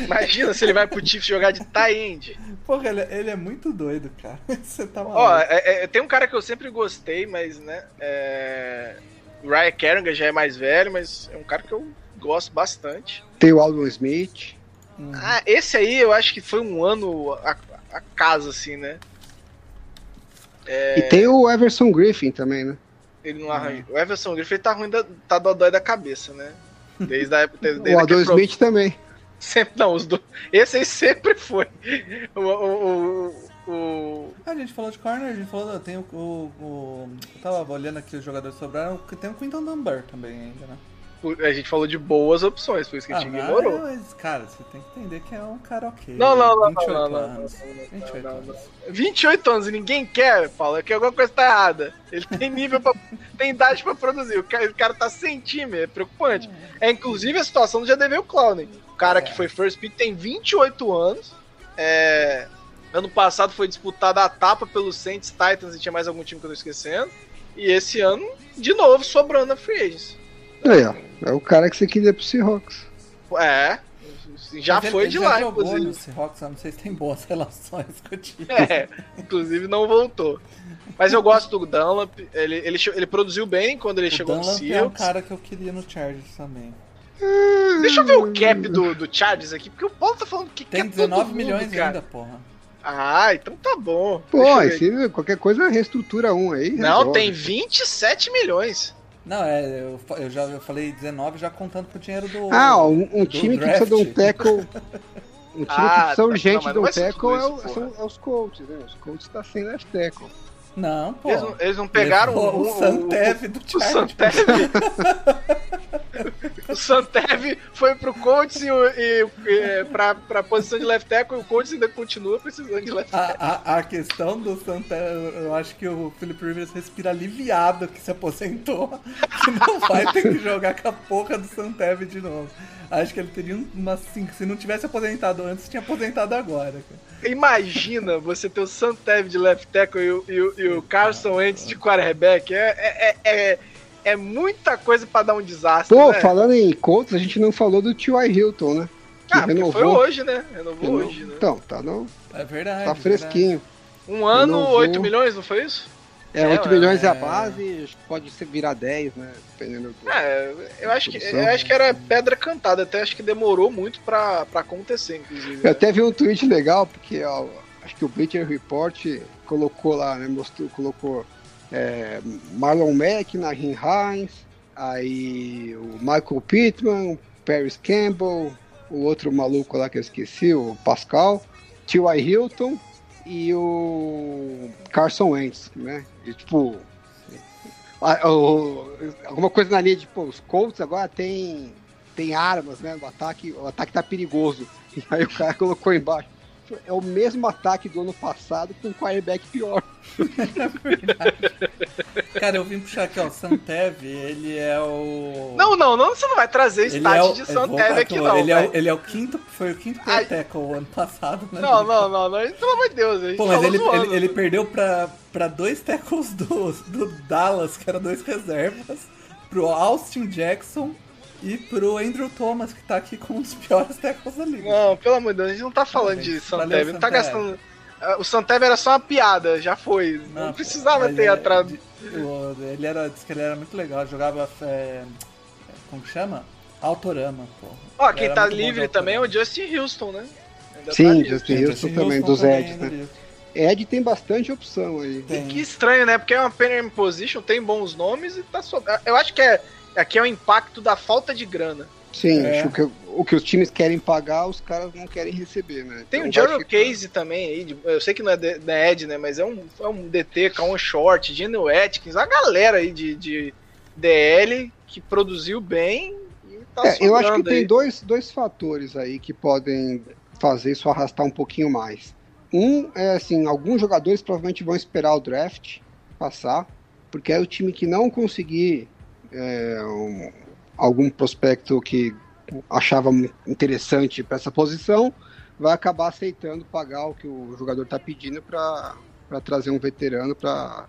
Imagina se ele vai pro Chiefs jogar de tie end. Porra, ele, ele é muito doido, cara. Você tá maluco. Ó, é- é- tem um cara que eu sempre gostei, mas, né, é... O Ryan Kerrigan já é mais velho, mas é um cara que eu gosto bastante. Tem o Aldon Smith. Hum. Ah, esse aí eu acho que foi um ano a, a casa, assim, né? E tem o Everson Griffin também, né? Ele não arranja. O Everson Griffith tá ruim, da, tá dodói da cabeça, né? Desde a época. Desde o Aldon aquele pro- Smith também. Sempre, não, os dois. Esse aí sempre foi. O. o, o, o- Ah, a gente falou de corner, a gente falou, tem o, o, o- Eu tava olhando aqui os jogadores que sobraram, que tem o Quinton Dunbar também ainda, né? O- a gente falou de boas opções, por isso que a Ah, gente mas, ignorou. mas, cara, você tem que entender que é um cara ok. Não, não, não, 28 não, não, anos. não, não, não, 28 não, anos. 28 anos e ninguém quer, Paulo, é que alguma coisa tá errada. Ele tem nível pra. tem idade pra produzir. O cara, o cara tá sem time, é preocupante. É inclusive a situação do JDV Clown. O cara que foi first pick tem 28 anos. É, ano passado foi disputada a tapa pelos Saints, Titans e tinha mais algum time que eu tô esquecendo. E esse ano, de novo, sobrando a Free Agents. Aí, ó. É o cara que você queria pro Seahawks. É, já ele- foi ele de já lá, jogou inclusive. no Seahawks, eu não sei se tem boas relações com o time. É, inclusive não voltou. Mas eu gosto do Dunlap, ele, ele, ele produziu bem quando ele O chegou no Dunlap é um Seahawks. cara que eu queria no Chargers também. Deixa eu ver o cap do, do Chargers aqui, porque o Paulo tá falando que Tem cap 19 todo mundo, milhões cara. ainda, porra. Ah, então tá bom. Pô, esse, qualquer coisa reestrutura um aí. Não, resolve. tem 27 milhões. Não, é, eu, eu já eu falei 19 já contando com o dinheiro do. Ah, um, um do time que draft. precisa de um tackle. Um time Ah, que precisa tá. urgente Não, de um tackle tudo é, isso, o- porra. são, é os Colts, né? Os Colts tá sem left tackle. Não, pô. Eles, não, eles não pegaram Levou um, o Santev do O Chargers. Santev. o Santev foi pro Colts e, o- e, e pra, pra posição de left tackle e o Colts ainda continua precisando de left tackle. A, a, a questão do Santev, eu acho que o Philip Rivers respira aliviado que se aposentou, que não vai ter que jogar com a porra do Santev de novo. Acho que ele teria umas 5. Se não tivesse aposentado antes, tinha aposentado agora. cara. Imagina você ter o Santev de left tackle e o, e o, e o Carson Wentz de quarterback. É, é, é, é, é muita coisa pra dar um desastre, Pô, né? falando em Colts, a gente não falou do T.Y. Hilton, né? Que Ah, porque foi hoje, né? Renovou Reno- hoje, né? Então, tá, no, É verdade. tá verdade. fresquinho. Um ano, Renovou. 8 milhões, não foi isso? É, É, 8 milhões é a é. base, acho que pode ser virar 10, né? Dependendo do. É, eu acho que, eu acho que era pedra cantada, até acho que demorou muito pra, pra acontecer, inclusive. Eu até vi um tweet legal, porque ó, acho que o Bleacher Report colocou lá, né? Mostrou, colocou é, Marlon Mack, Nahin Hines, aí o Michael Pittman, o Paris Campbell, o outro maluco lá que eu esqueci, o Pascal, T.Y. Hilton e o Carson Wentz, né? E tipo. a- alguma coisa na linha de, pô, os Colts agora tem, tem armas, né? O ataque, o ataque tá perigoso. E aí o cara colocou embaixo. É o mesmo ataque do ano passado com um quarterback pior. Cara, eu vim puxar aqui, ó. O Santev, ele é o. Não, não, não, você não vai trazer stat é o... de vou Santev aqui, que não. Ele é, o, ele é o quinto. Foi o quinto Ai. tackle o ano passado, né? Não, não, não, não. Pelo amor de Deus, a gente Pô, mas ele, ele, ele perdeu pra, pra dois tackles do, do Dallas, que eram dois reservas, pro Austin Jackson e pro Andrew Thomas, que tá aqui com um dos piores tackles da liga. Não, pelo amor de Deus, a gente não tá falando de Santev. Não tá gastando. Ah, O Santev era só uma piada, já foi. Não, precisava mas ter é- atrás. Ele era, disse que ele era muito legal, jogava. é, como que chama? Autorama, pô. Ó, quem tá livre também é o. Justin Houston, né? Ainda tá Sim, livre. Justin Houston também, dos também Eds, ainda né? livre. Ed tem bastante opção aí. Tem. Que estranho, né? Porque é uma Penny Position, tem bons nomes e tá só. Eu acho que é. Aqui é o impacto da falta de grana. Sim, É. acho que o que os times querem pagar, os caras não querem receber, né? Tem Então o ficar- Case também aí, de- eu sei que não é, não é Ed, né? Mas é um, é um DT, Kaon Short, Geno Atkins, a galera aí de, de DL que produziu bem e tá É, eu acho que sobrando tem aí. dois, dois fatores aí que podem fazer isso arrastar um pouquinho mais. Um é assim, alguns jogadores provavelmente vão esperar o draft passar, porque aí o time que não conseguir é, um- algum prospecto que achava interessante para essa posição, vai acabar aceitando pagar o que o jogador está pedindo para trazer um veterano para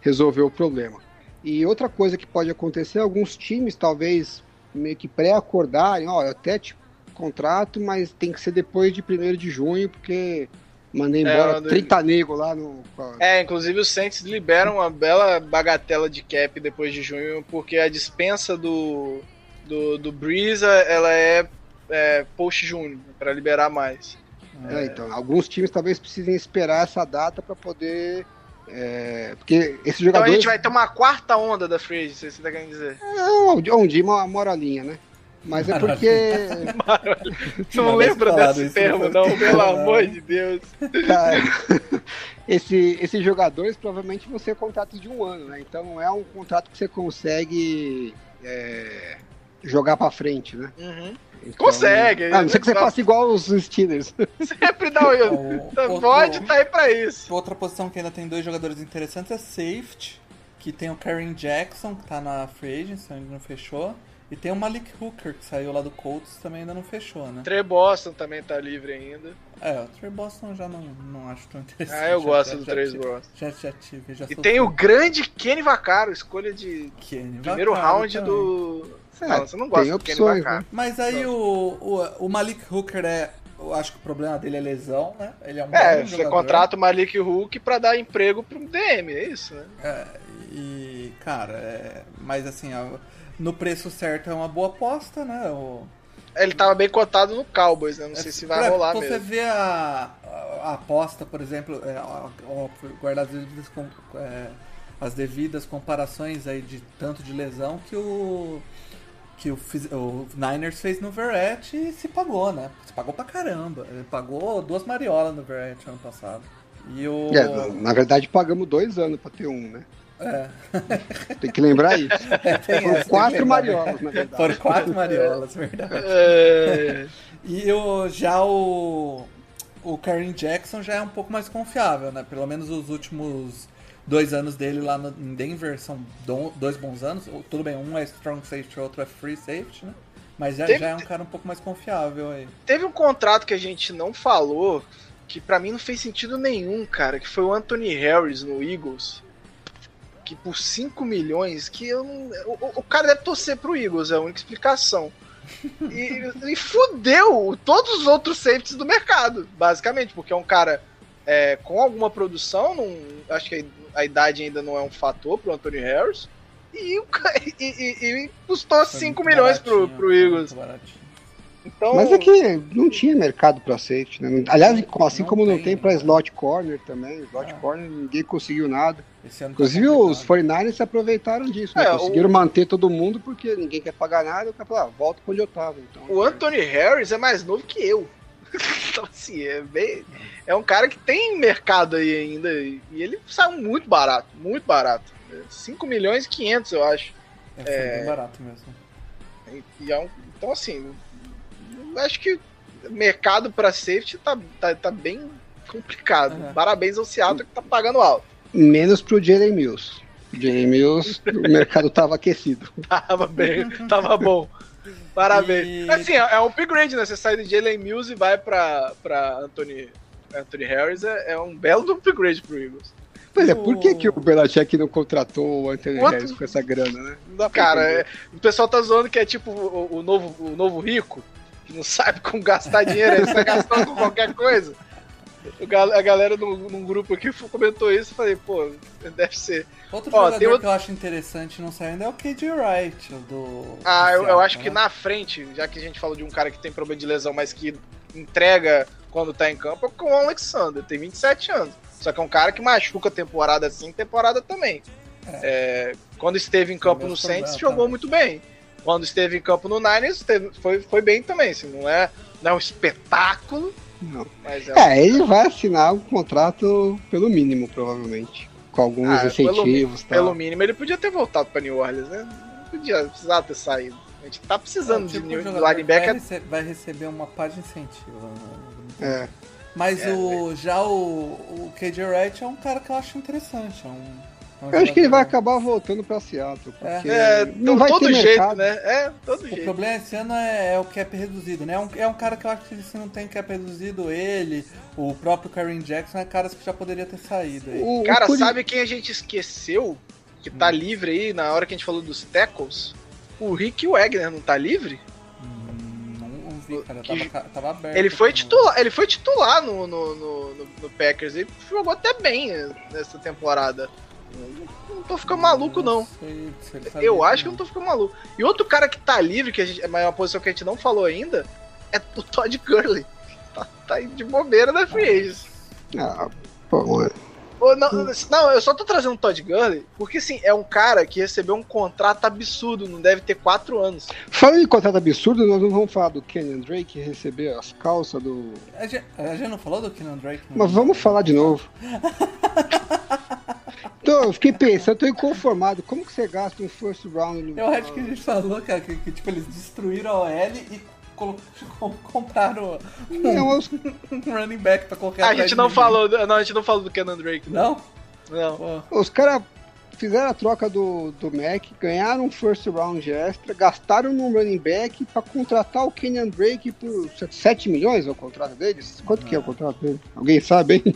resolver o problema. E outra coisa que pode acontecer, alguns times talvez meio que pré-acordarem, ó, eu até te contrato, mas tem que ser depois de 1 de junho, porque mandei embora É, 30 negros lá no. É, inclusive os Saints liberam uma bela bagatela de cap depois de junho, porque a dispensa do, do, do Breeza, ela é, é post-junho, para liberar mais. É, então, alguns times talvez precisem esperar essa data para poder. é, porque esses Então a gente vai ter uma quarta onda da Free Agency, você tá querendo dizer. É, onde, onde uma moralinha, né? Mas é porque. Você não Não, lembra desse isso, termo, não não, foi- pelo não. amor de Deus. Cara, esse, esses jogadores provavelmente vão ser contratos de um ano, né? Então não é um contrato que você consegue é, jogar pra frente, né? Uhum. Então- Consegue, Ah, não sei que você faça igual os Steelers. Sempre dá um. O- Pode, tá aí pra isso. Outra posição que ainda tem dois jogadores interessantes é safety, que tem o Karen Jackson, que tá na free agency, ainda não fechou. E tem o Malik Hooker, que saiu lá do Colts, também ainda não fechou, né? Trey Boston também tá livre ainda. É, o Trey Boston já não, não acho tão interessante. Ah, eu Já- gosto já- do Trey Boston. Já, já tive, já E tem o grande Kenny Vaccaro, escolha de Kenny primeiro Vaccaro round também. do. É, não, você não gosta do Kenny opções, Vaccaro. né? Mas aí o, o, o Malik Hooker é... Eu acho que o problema dele é lesão, né? Ele é um É, bom você jogador. contrata o Malik Hook pra dar emprego pro DM, é isso, né? É, e, cara, é, mas assim, no preço certo é uma boa aposta, né? O, Ele tava bem cotado no Cowboys, né? Não sei é, se vai pra rolar você mesmo. ver a, a- a aposta, por exemplo, é, ó, ó, guardar as devidas, com- é, as devidas comparações aí de tanto de lesão que o que o, o Niners fez no Verrett e se pagou, né? Se pagou pra caramba. Ele pagou duas mariolas no Verrett ano passado. E o. É, na- na verdade, pagamos dois anos pra ter um, né? É. Tem que lembrar isso. Tem Foram essa, quatro mariolas, na verdade. Foram quatro mariolas, verdade. É, E o, já o, o Karen Jackson já é um pouco mais confiável, né? Pelo menos os últimos dois anos dele lá no, em Denver são do- dois bons anos. Tudo bem, um é strong safety, o outro é free safety, né? Mas já, Tem- já é um cara um pouco mais confiável aí. Teve um contrato que a gente não falou, que pra mim não fez sentido nenhum, cara, que foi o Anthony Harris no Eagles. Que por 5 milhões, que eu não. O, o- cara deve torcer pro Eagles, é a única explicação. E, e fudeu todos os outros safeties do mercado, basicamente, porque é um cara é, com alguma produção, não, acho que a, a idade ainda não é um fator pro Anthony Harris. E, e, e- e custou Foi 5 muito milhões pro, pro Eagles. Então, Mas é que não tinha mercado pra safety, né? Aliás, assim Não como não tem, tem pra né? slot corner também. Slot Ah. corner ninguém conseguiu nada. Tá Inclusive os complicado. 49ers se aproveitaram disso, né? É, Conseguiram o- manter todo mundo porque ninguém quer pagar nada. O cara falou, ah, volta pra onde eu tava. Então, O Anthony Harris é mais novo que eu. então, assim, é bem. É um cara que tem mercado aí ainda. E ele saiu muito barato, muito barato. 5 milhões e 500, eu acho. É, foi bem barato mesmo. E- e é um- então, assim, eu acho que mercado pra safety tá, tá, tá bem complicado. Uhum. Parabéns ao Seattle que tá pagando alto. Menos pro Jalen Mills. O Jalen Mills, o mercado tava aquecido. Tava bem, tava bom. Parabéns. E- Assim, é um upgrade, né? Você sai de Jalen Mills e vai pra, pra Anthony, Anthony Harris, é, é um belo upgrade pro Eagles. Pois é, por que, que o Belichick não contratou o Anthony Quanto- Harris com essa grana, né? Não Cara, é- o pessoal tá zoando que é tipo o, o novo, o novo rico, que não sabe como gastar dinheiro, ele está gastando com qualquer coisa. A galera num, num grupo aqui comentou isso e falei, pô, deve ser. Outro Ó, jogador outro- que eu acho interessante não saindo é o KJ Wright, do. Ah, do eu, eu Seattle, acho que né? na frente, já que a gente falou de um cara que tem problema de lesão, mas que entrega quando tá em campo, é com o Alexander, tem 27 anos. Só que é um cara que machuca temporada sim, temporada também. É, quando esteve em campo no Saints, jogou também. muito bem. Quando esteve em campo no Niners, foi, foi bem também. Assim, não, é, não é um espetáculo, Não. mas é, É, ele vai assinar um contrato pelo mínimo, provavelmente. Com alguns Ah, pelo- incentivos e pelo tal. mínimo ele podia ter voltado pra New Orleans, né? Não podia precisar ter saído. A gente tá precisando É, tipo, de, linebacker. Vai, rece- vai receber uma parte de incentivo. né? É. Mas É, o, já o, o KJ Wright é um cara que eu acho interessante. É é um Eu acho que ele vai acabar voltando pra Seattle. Porque É, não to- vai todo ter jeito, mercado. né? É, todo O jeito. problema esse ano é, é o cap reduzido, né? É um, é um cara que eu acho que se não tem cap reduzido, ele, o próprio Karen Jackson, é caras que já poderia ter saído aí. O, o Cara, Curi- sabe quem a gente esqueceu que tá Hum. livre aí na hora que a gente falou dos tackles? O Rick Wagner não tá livre? Hum, não, vi, cara. Que- Tava, tava aberto. Ele foi titular, ele foi titular no, no, no, no- no Packers e jogou até bem nessa temporada. Não, tô ficando maluco, não. sabia Eu acho que não. eu não tô ficando maluco. E outro cara que tá livre, que a gente, mas é uma posição que a gente não falou ainda, é o Todd Gurley. Tá, tá aí de bobeira na free agents. Ah, pô. Ô, não, não, eu só tô trazendo o Todd Gurley porque, assim, é um cara que recebeu um contrato absurdo, não deve ter quatro anos. Falando em contrato absurdo, nós não vamos falar do Kenyon Drake que recebeu as calças do. A gente, a gente não falou do Kenan Drake? não? Mas vamos falar de novo. Então, eu fiquei pensando, tô inconformado. Como que você gasta um first round no. Eu acho que a gente falou, cara, que, que, tipo, eles destruíram a OL e compraram Não, os- um running back pra colocar A gente não falou, não, a gente não falou do Kenan Drake. Não? Não. Pô, Os caras fizeram a troca do, do Mac, ganharam um first round extra, gastaram no running back pra contratar o Kenyon Drake por 7 milhões é o contrato deles? Quanto que é o contrato dele? Alguém sabe, hein?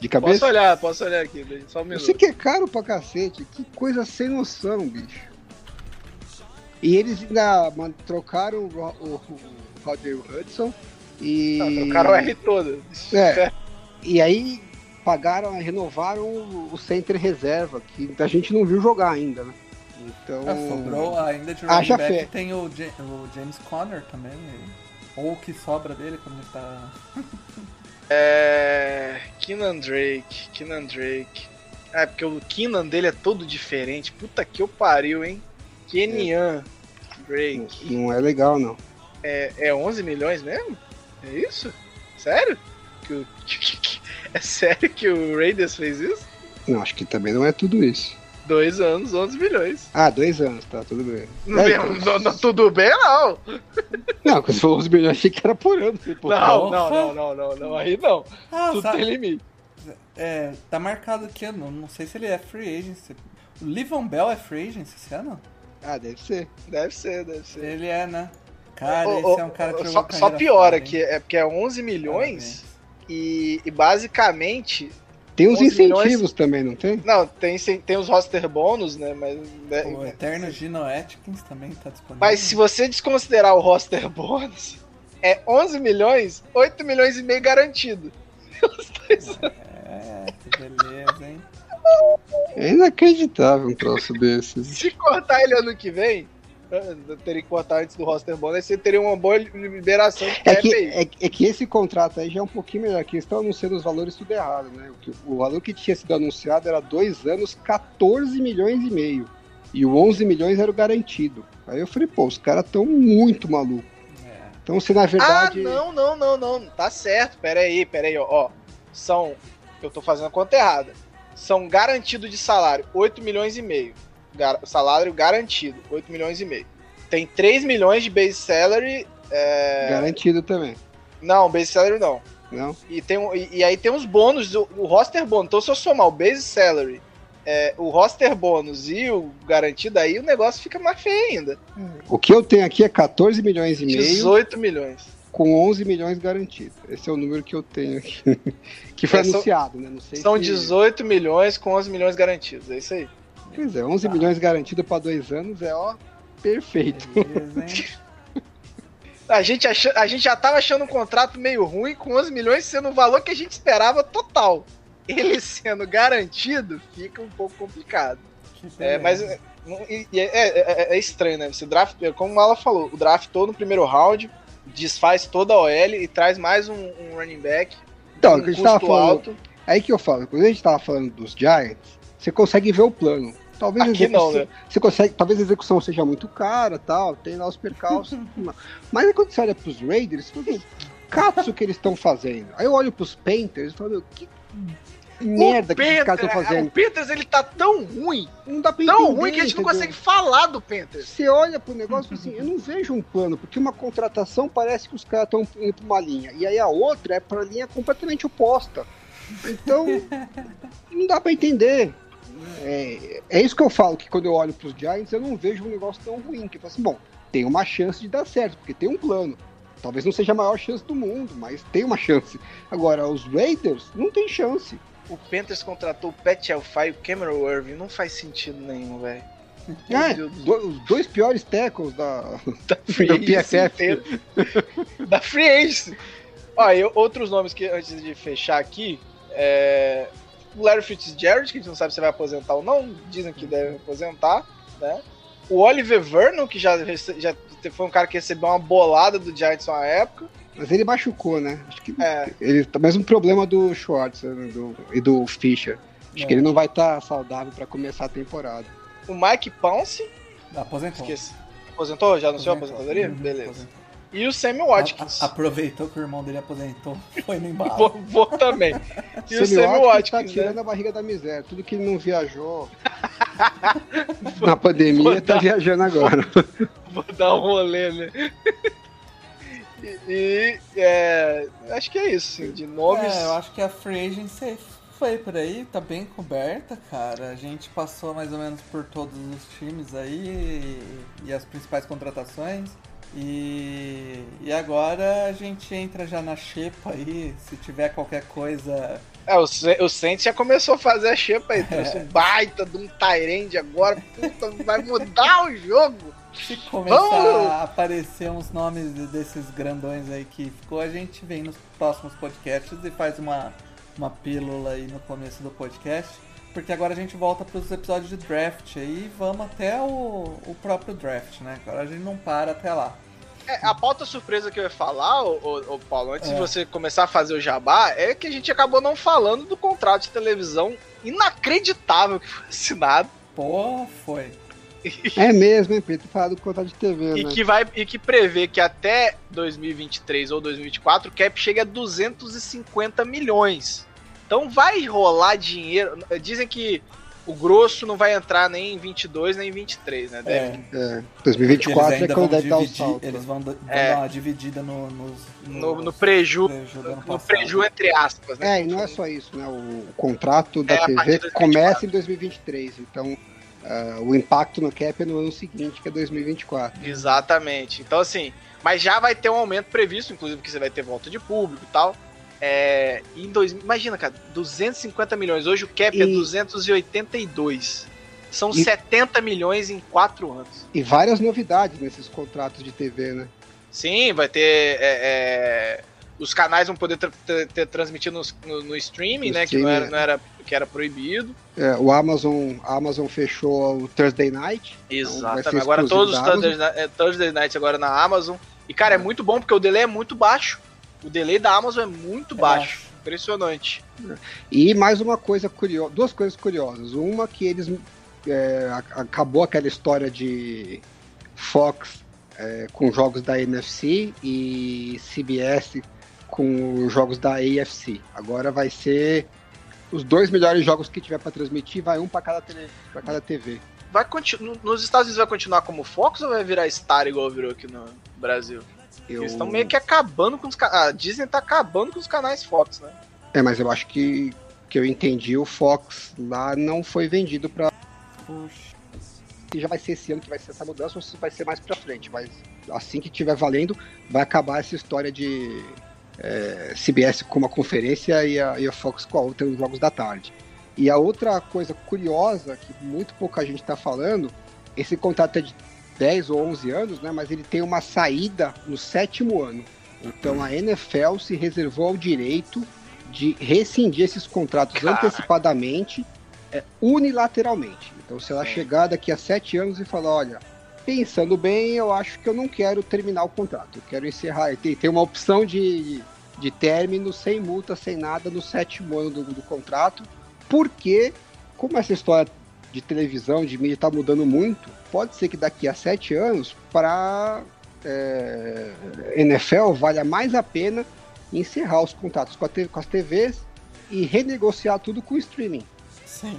De Posso cabeça? olhar, posso olhar aqui, só um minuto. sei que é caro pra cacete. Que coisa sem noção, bicho. E eles ainda man- trocaram o, o, o Roger Hudson e. Não, trocaram o R todo. É. E aí pagaram, renovaram o o center reserva, que a gente não viu jogar ainda, né? Então. ah, sobrou ainda de running back. fé. Tem o, Ja- o James Conner também. Ou o que sobra dele quando ele tá. É. Keenan Drake, Keenan Drake. É, porque o Keenan dele é todo diferente. Puta que eu pariu, hein? Kenyan Drake. Não é legal, não. É, é 11 milhões mesmo? É isso? Sério? Que o- é sério que o Raiders fez isso? Não, acho que também não é tudo isso. Dois anos, 11 milhões. Ah, dois anos, tá, tudo bem. Não, É, não- não- não, tudo bem, não. Não, quando você falou 11 milhões, achei que era por ano. Pô, Não, não, não, não, não, não. Aí não. Ah, Tudo sabe? tem limite. É, tá marcado aqui, eu não, não sei se ele é free agent. O Livon Bell é free agent esse ano? Ah, deve ser. Deve ser, deve ser. Ele é, né? Cara, Ô, esse é um cara que jogou só, só piora fora, que é porque é 11 milhões e, e basicamente Tem uns 11 incentivos milhões. também, não tem? não tem tem os roster bônus né mas né, O Eterno Gino Atkins também tá disponível. mas se você desconsiderar o roster bônus é 11 milhões 8 milhões e meio garantido É, que beleza, hein? É inacreditável um troço desses. se cortar ele ano que vem teria que cortar antes do roster bônus aí você teria uma boa liberação de É que, aí. é, é que esse contrato aí já é um pouquinho melhor, que eles estão anunciando os valores tudo errado, né? O, que- o valor que tinha sido anunciado era dois anos, 14 milhões e meio. E o 11 milhões era o garantido. Aí eu falei, pô, os caras estão muito malucos. É. Então, se na verdade. Ah, não, não, não, não. Tá certo. Pera aí, pera aí, ó. ó. São. Eu tô fazendo a conta errada. São garantido de salário 8 milhões e meio. Salário garantido, 8 milhões e meio. Tem 3 milhões de base salary. É... Garantido também. Não, base salary não. Não? E, tem, e, e aí tem os bônus, o, o roster bônus. Então, se eu somar o base salary, é, o roster bônus e o garantido, aí o negócio fica mais feio ainda. O que eu tenho aqui é 14 milhões e meio 18 milhões. com 11 milhões garantidos. Esse é o número que eu tenho aqui. que foi É, são- anunciado, né? Não sei São se... 18 milhões com 11 milhões garantidos. É isso aí. Pois é, 11 milhões garantido para dois anos é, ó, perfeito. Beleza? A gente, acha, a gente já tava achando um contrato meio ruim, com 11 milhões sendo o valor que a gente esperava total. Ele sendo garantido, fica um pouco complicado. É, mas é, e é, é- é estranho, né? Você draft, como ela falou, o draftou no primeiro round, desfaz toda a OL e traz mais um, um running back. Então, um o que a gente tava falando, alto. aí que eu falo, quando a gente tava falando dos Giants, você consegue ver o plano. Talvez a Aqui não, execução, né? você consegue, talvez a execução seja muito cara, tal, tem lá os percalços. mas aí quando você olha pros Raiders, você fala, "Meu, que que eles estão fazendo. Aí eu olho pros Panthers e falo, meu, que merda que esses caras estão fazendo. O Panthers ele tá tão ruim, Não dá pra tão entender, ruim que a gente não entendeu? consegue falar do Panthers. Você olha pro negócio e fala assim, eu não vejo um plano, porque uma contratação parece que os caras estão indo pra uma linha, e aí a outra é pra linha completamente oposta. Então, não dá pra entender. É, é isso que eu falo, que quando eu olho pros Giants, eu não vejo um negócio tão ruim, que eu falo assim, bom, tem uma chance de dar certo, porque tem um plano. Talvez não seja a maior chance do mundo, mas tem uma chance. Agora, os Raiders não tem chance. O Panthers contratou o Pat Elfai e o Cameron Irving. Não faz sentido nenhum, velho. É, Deus do os dois piores tackles da, da Free PFF. inteira. da Free Agency. Ó, e outros nomes que antes de fechar aqui, é... o Larry Fitzgerald, que a gente não sabe se vai aposentar ou não, dizem que deve aposentar, né? O Oliver Vernon, que já, já foi um cara que recebeu uma bolada do Giants uma época. Mas ele machucou, né? Acho que É, ele tá mesmo problema do Schwartz né, do- e do Fischer. Acho É. que ele não vai estar saudável pra começar a temporada. o Mike Pounce, Aposentou. esqueci. Aposentou? Já anunciou a aposentadoria? Uhum, Beleza. aposentou. E o Sammy A- Watkins. a- aproveitou que o irmão dele aposentou. Foi no embalo. Vou, vou também. E o Sammy Watkins Watkins, tá né? tirando a barriga da miséria. Tudo que ele não viajou na pandemia, tá dar- viajando agora. Vou dar um rolê, né? E, e, é, acho que é isso, assim, de nomes. É, eu acho que a Free Agency foi por aí, tá bem coberta, cara. A gente passou mais ou menos por todos os times aí e, e as principais contratações. E, e agora a gente entra já na xepa aí, se tiver qualquer coisa. É, o, o Saints já começou a fazer a xepa aí, trouxe É. um baita de um Tyrande agora, puta, vai mudar o jogo. Se começar Vamos! a aparecer uns nomes de- desses grandões aí que ficou, a gente vem nos próximos podcasts e faz uma, uma pílula aí no começo do podcast. Porque agora a gente volta para os episódios de draft aí e vamos até o, o próprio draft, né? Agora a gente não para até lá. É, a pauta surpresa que eu ia falar, ô, ô- ô, Paulo, antes É. de você começar a fazer o jabá, é que a gente acabou não falando do contrato de televisão inacreditável que foi assinado Pô, foi. É mesmo, hein, Pedro? Falar do contrato de TV, e né? que vai e que prevê que até 2023 ou 2024 o cap chega a 250 milhões. Então vai rolar dinheiro. Dizem que o grosso não vai entrar nem em 22 nem em 23, né? Deve É, É, eles 2024 é ainda quando deve dar o salto. eles vão, da- vão É. dar uma dividida no, nos, no, no preju, no preju entre aspas, né? É, e não é só isso, né? O contrato da É, a partir TV de 2024. começa em 2023, então ah, o impacto no cap é no ano seguinte, que é 2024. Exatamente. Então, assim, mas já vai ter um aumento previsto, inclusive que você vai ter volta de público e tal. É, em dois, imagina, cara, 250 milhões. Hoje o cap é E- 282. São E- 70 milhões em 4 anos. E várias novidades nesses contratos de TV, né? Sim, vai ter. é, é, os canais vão poder tra- ter, ter transmitido no, no- no streaming, No né? que não streaming, era, é. não era, que era proibido. É, o Amazon, a Amazon fechou o Thursday Night. ser Exatamente. Agora exclusivo todos os da Thursday, é, Thursday Night agora na Amazon. E, cara, é muito bom porque o delay é muito baixo. O delay da Amazon é muito É baixo. Impressionante. E mais uma coisa curiosa, duas coisas curiosas. Uma que eles é, acabou aquela história de Fox é, com jogos da NFC e CBS com os jogos da AFC. Agora vai ser os dois melhores jogos que tiver para transmitir, vai um para cada, tele, cada TV. Vai continu- Nos Estados Unidos vai continuar como Fox ou vai virar Star igual virou aqui no Brasil? Eu... Eles estão meio que acabando com os canais. A Disney tá acabando com os canais Fox, né? É, mas eu acho que, que eu entendi, o Fox lá não foi vendido pra. Puxa. Se já vai ser esse ano que vai ser essa mudança ou se vai ser mais pra frente. Mas assim que tiver valendo, vai acabar essa história de é, CBS com uma conferência e a, e a Fox com a outra nos jogos da tarde. E a outra coisa curiosa, que muito pouca gente está falando, esse contrato é de 10 ou 11 anos, né, mas ele tem uma saída no sétimo ano. Então a NFL se reservou ao direito de rescindir esses contratos Caraca. antecipadamente, é, unilateralmente. Então se ela Sim. chegar daqui a sete anos e falar, olha, pensando bem, eu acho que eu não quero terminar o contrato, eu quero encerrar. Tem, tem uma opção de, de término sem multa, sem nada, no sétimo ano do, do contrato, porque, como essa história de televisão, de mídia está mudando muito, pode ser que daqui a sete anos, para é, NFL, valha mais a pena encerrar os contratos com, com as TVs e renegociar tudo com o streaming Sim.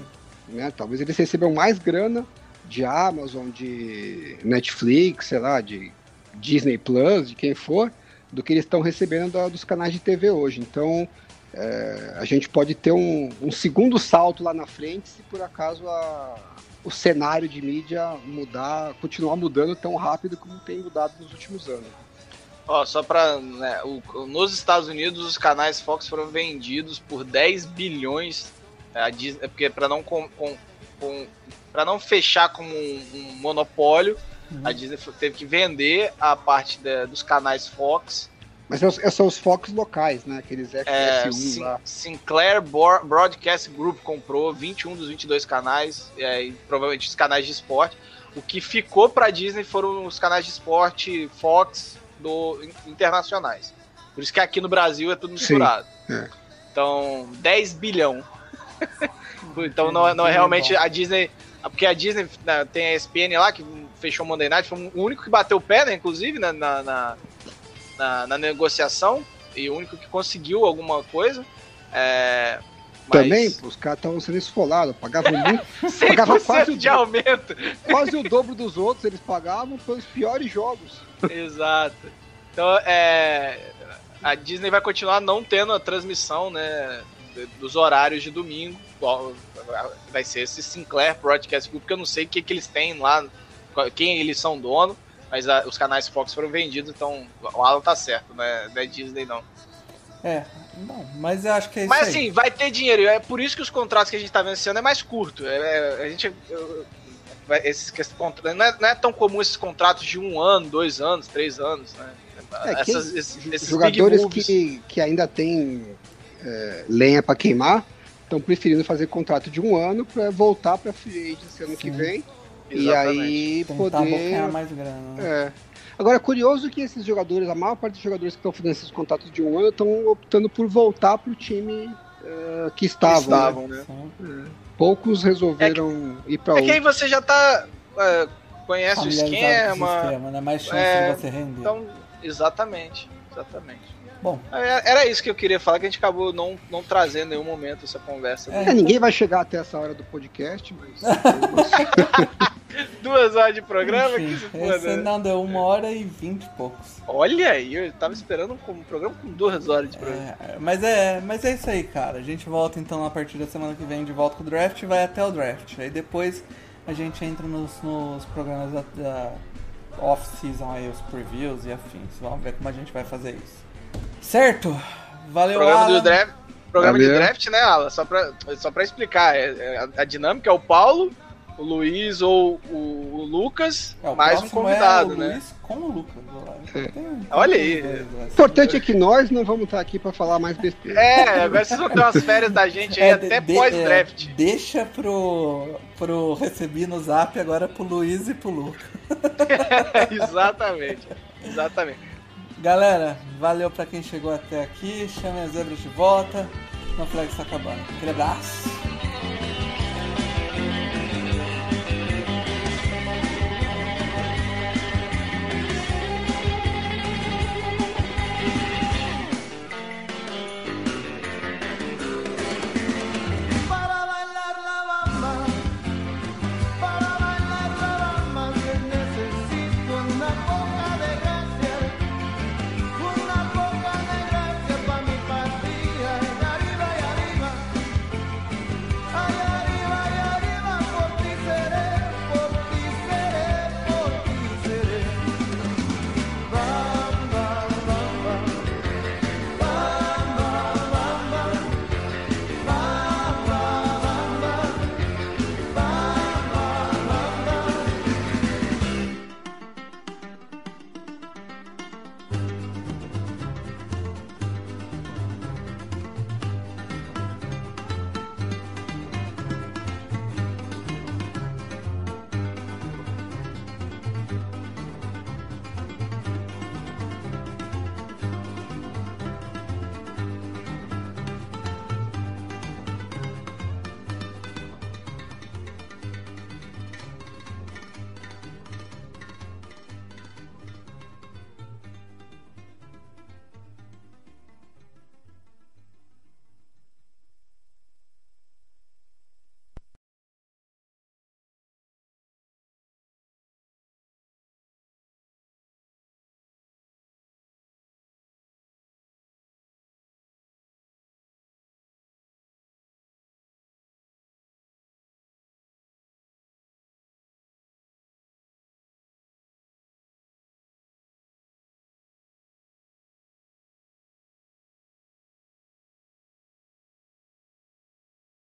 né? Talvez eles recebam mais grana de Amazon, de Netflix, sei lá, de Disney Plus, de quem for, do que eles estão recebendo da- dos canais de TV hoje. Então, é, a gente pode ter um, um segundo salto lá na frente se por acaso a- o cenário de mídia mudar, continuar mudando tão rápido como tem mudado nos últimos anos. Ó, só pra. Né, nos Estados Unidos, os canais Fox foram vendidos por 10 bilhões. A Disney, é porque para não com, com, com- pra não fechar como um, um monopólio, Uhum. a Disney teve que vender a parte da- dos canais Fox. Mas são, são os focos locais, né? Aqueles É, FS1 Sin- lá. Sinclair Broadcast Group comprou 21 dos 22 canais, é, e provavelmente os canais de esporte. O que ficou pra Disney foram os canais de esporte Fox do, in- internacionais. Por isso que aqui no Brasil é tudo Sim, misturado. é. Então, 10 bilhão. então não, é- não é realmente a Disney. Porque a Disney né, tem a ESPN lá que fechou o Monday Night, foi o único que bateu o pé, né, inclusive, né, na, na, na, na negociação, e o único que conseguiu alguma coisa. É, mas Também, os caras estavam sendo esfolados, pagavam muito, 100% pagava quase o de dobro. aumento. quase o dobro dos outros, eles pagavam pelos piores jogos. Exato. Então, é, a Disney vai continuar não tendo a transmissão, né, dos horários de domingo. Vai ser esse Sinclair Broadcast Group, que eu não sei o que, que eles têm lá, quem eles são dono, mas a- os canais Fox foram vendidos, então o Alan tá certo, né? Não é Disney não. É, não, mas eu acho que é isso Mas aí. assim, vai ter dinheiro. É por isso que os contratos que a gente tá vendo esse ano é mais curto. É, é- a gente. eu- esses, que esse contra- não, é, não é tão comum esses contratos de um ano, dois anos, três anos, né? É, Essas- esses, esses big Jogadores que, que ainda têm é, lenha pra queimar estão preferindo fazer contrato de um ano para voltar para free agency ano que Sim. Vem e Exatamente. aí Tentar poder mais grana. né? É. Agora, é curioso que esses jogadores, a maior parte dos jogadores que estão fazendo esses contratos de um ano, estão optando por voltar pro time eh, que estavam. né? estavam, né? Sim. Poucos resolveram ir para É que aí outro. você já tá. é, conhece o esquema. o sistema, né? Mais chance É, de você render. Então, exatamente. Exatamente. Bom, É, Era isso que eu queria falar, que a gente acabou não, não trazendo em nenhum momento essa conversa. É. É, ninguém vai chegar até essa hora do podcast, mas. Duas horas de programa, enfim, que se foda, esse né? não deu uma hora e vinte e poucos. Olha aí, eu tava esperando um, um programa com duas horas de programa. É, mas é, mas é isso aí, cara. A gente volta então a partir da semana que vem de volta com o draft e vai até o draft. Aí depois a gente entra nos, nos programas da, da off-season aí, os previews e afins. Vamos ver como a gente vai fazer isso. Certo? Valeu, programa Alan. do draft. Programa de Valeu. draft, né, Alan? Só pra, só pra explicar, é- é a, a dinâmica é o Paulo, o Luiz ou o, o Lucas, É, o mais um próximo convidado, é o né? Luiz com o Lucas. lá. Tem- Olha aí. O importante é que nós não vamos estar aqui para falar mais besteira. É, agora vocês vão ter umas férias da gente aí É, até de- pós-draft. é, deixa pro, pro recebi no zap agora pro Luiz e pro Lucas. exatamente. Exatamente. Galera, valeu pra quem chegou até aqui. Chame as zebras de volta. Não flag está acabando. Aquele abraço.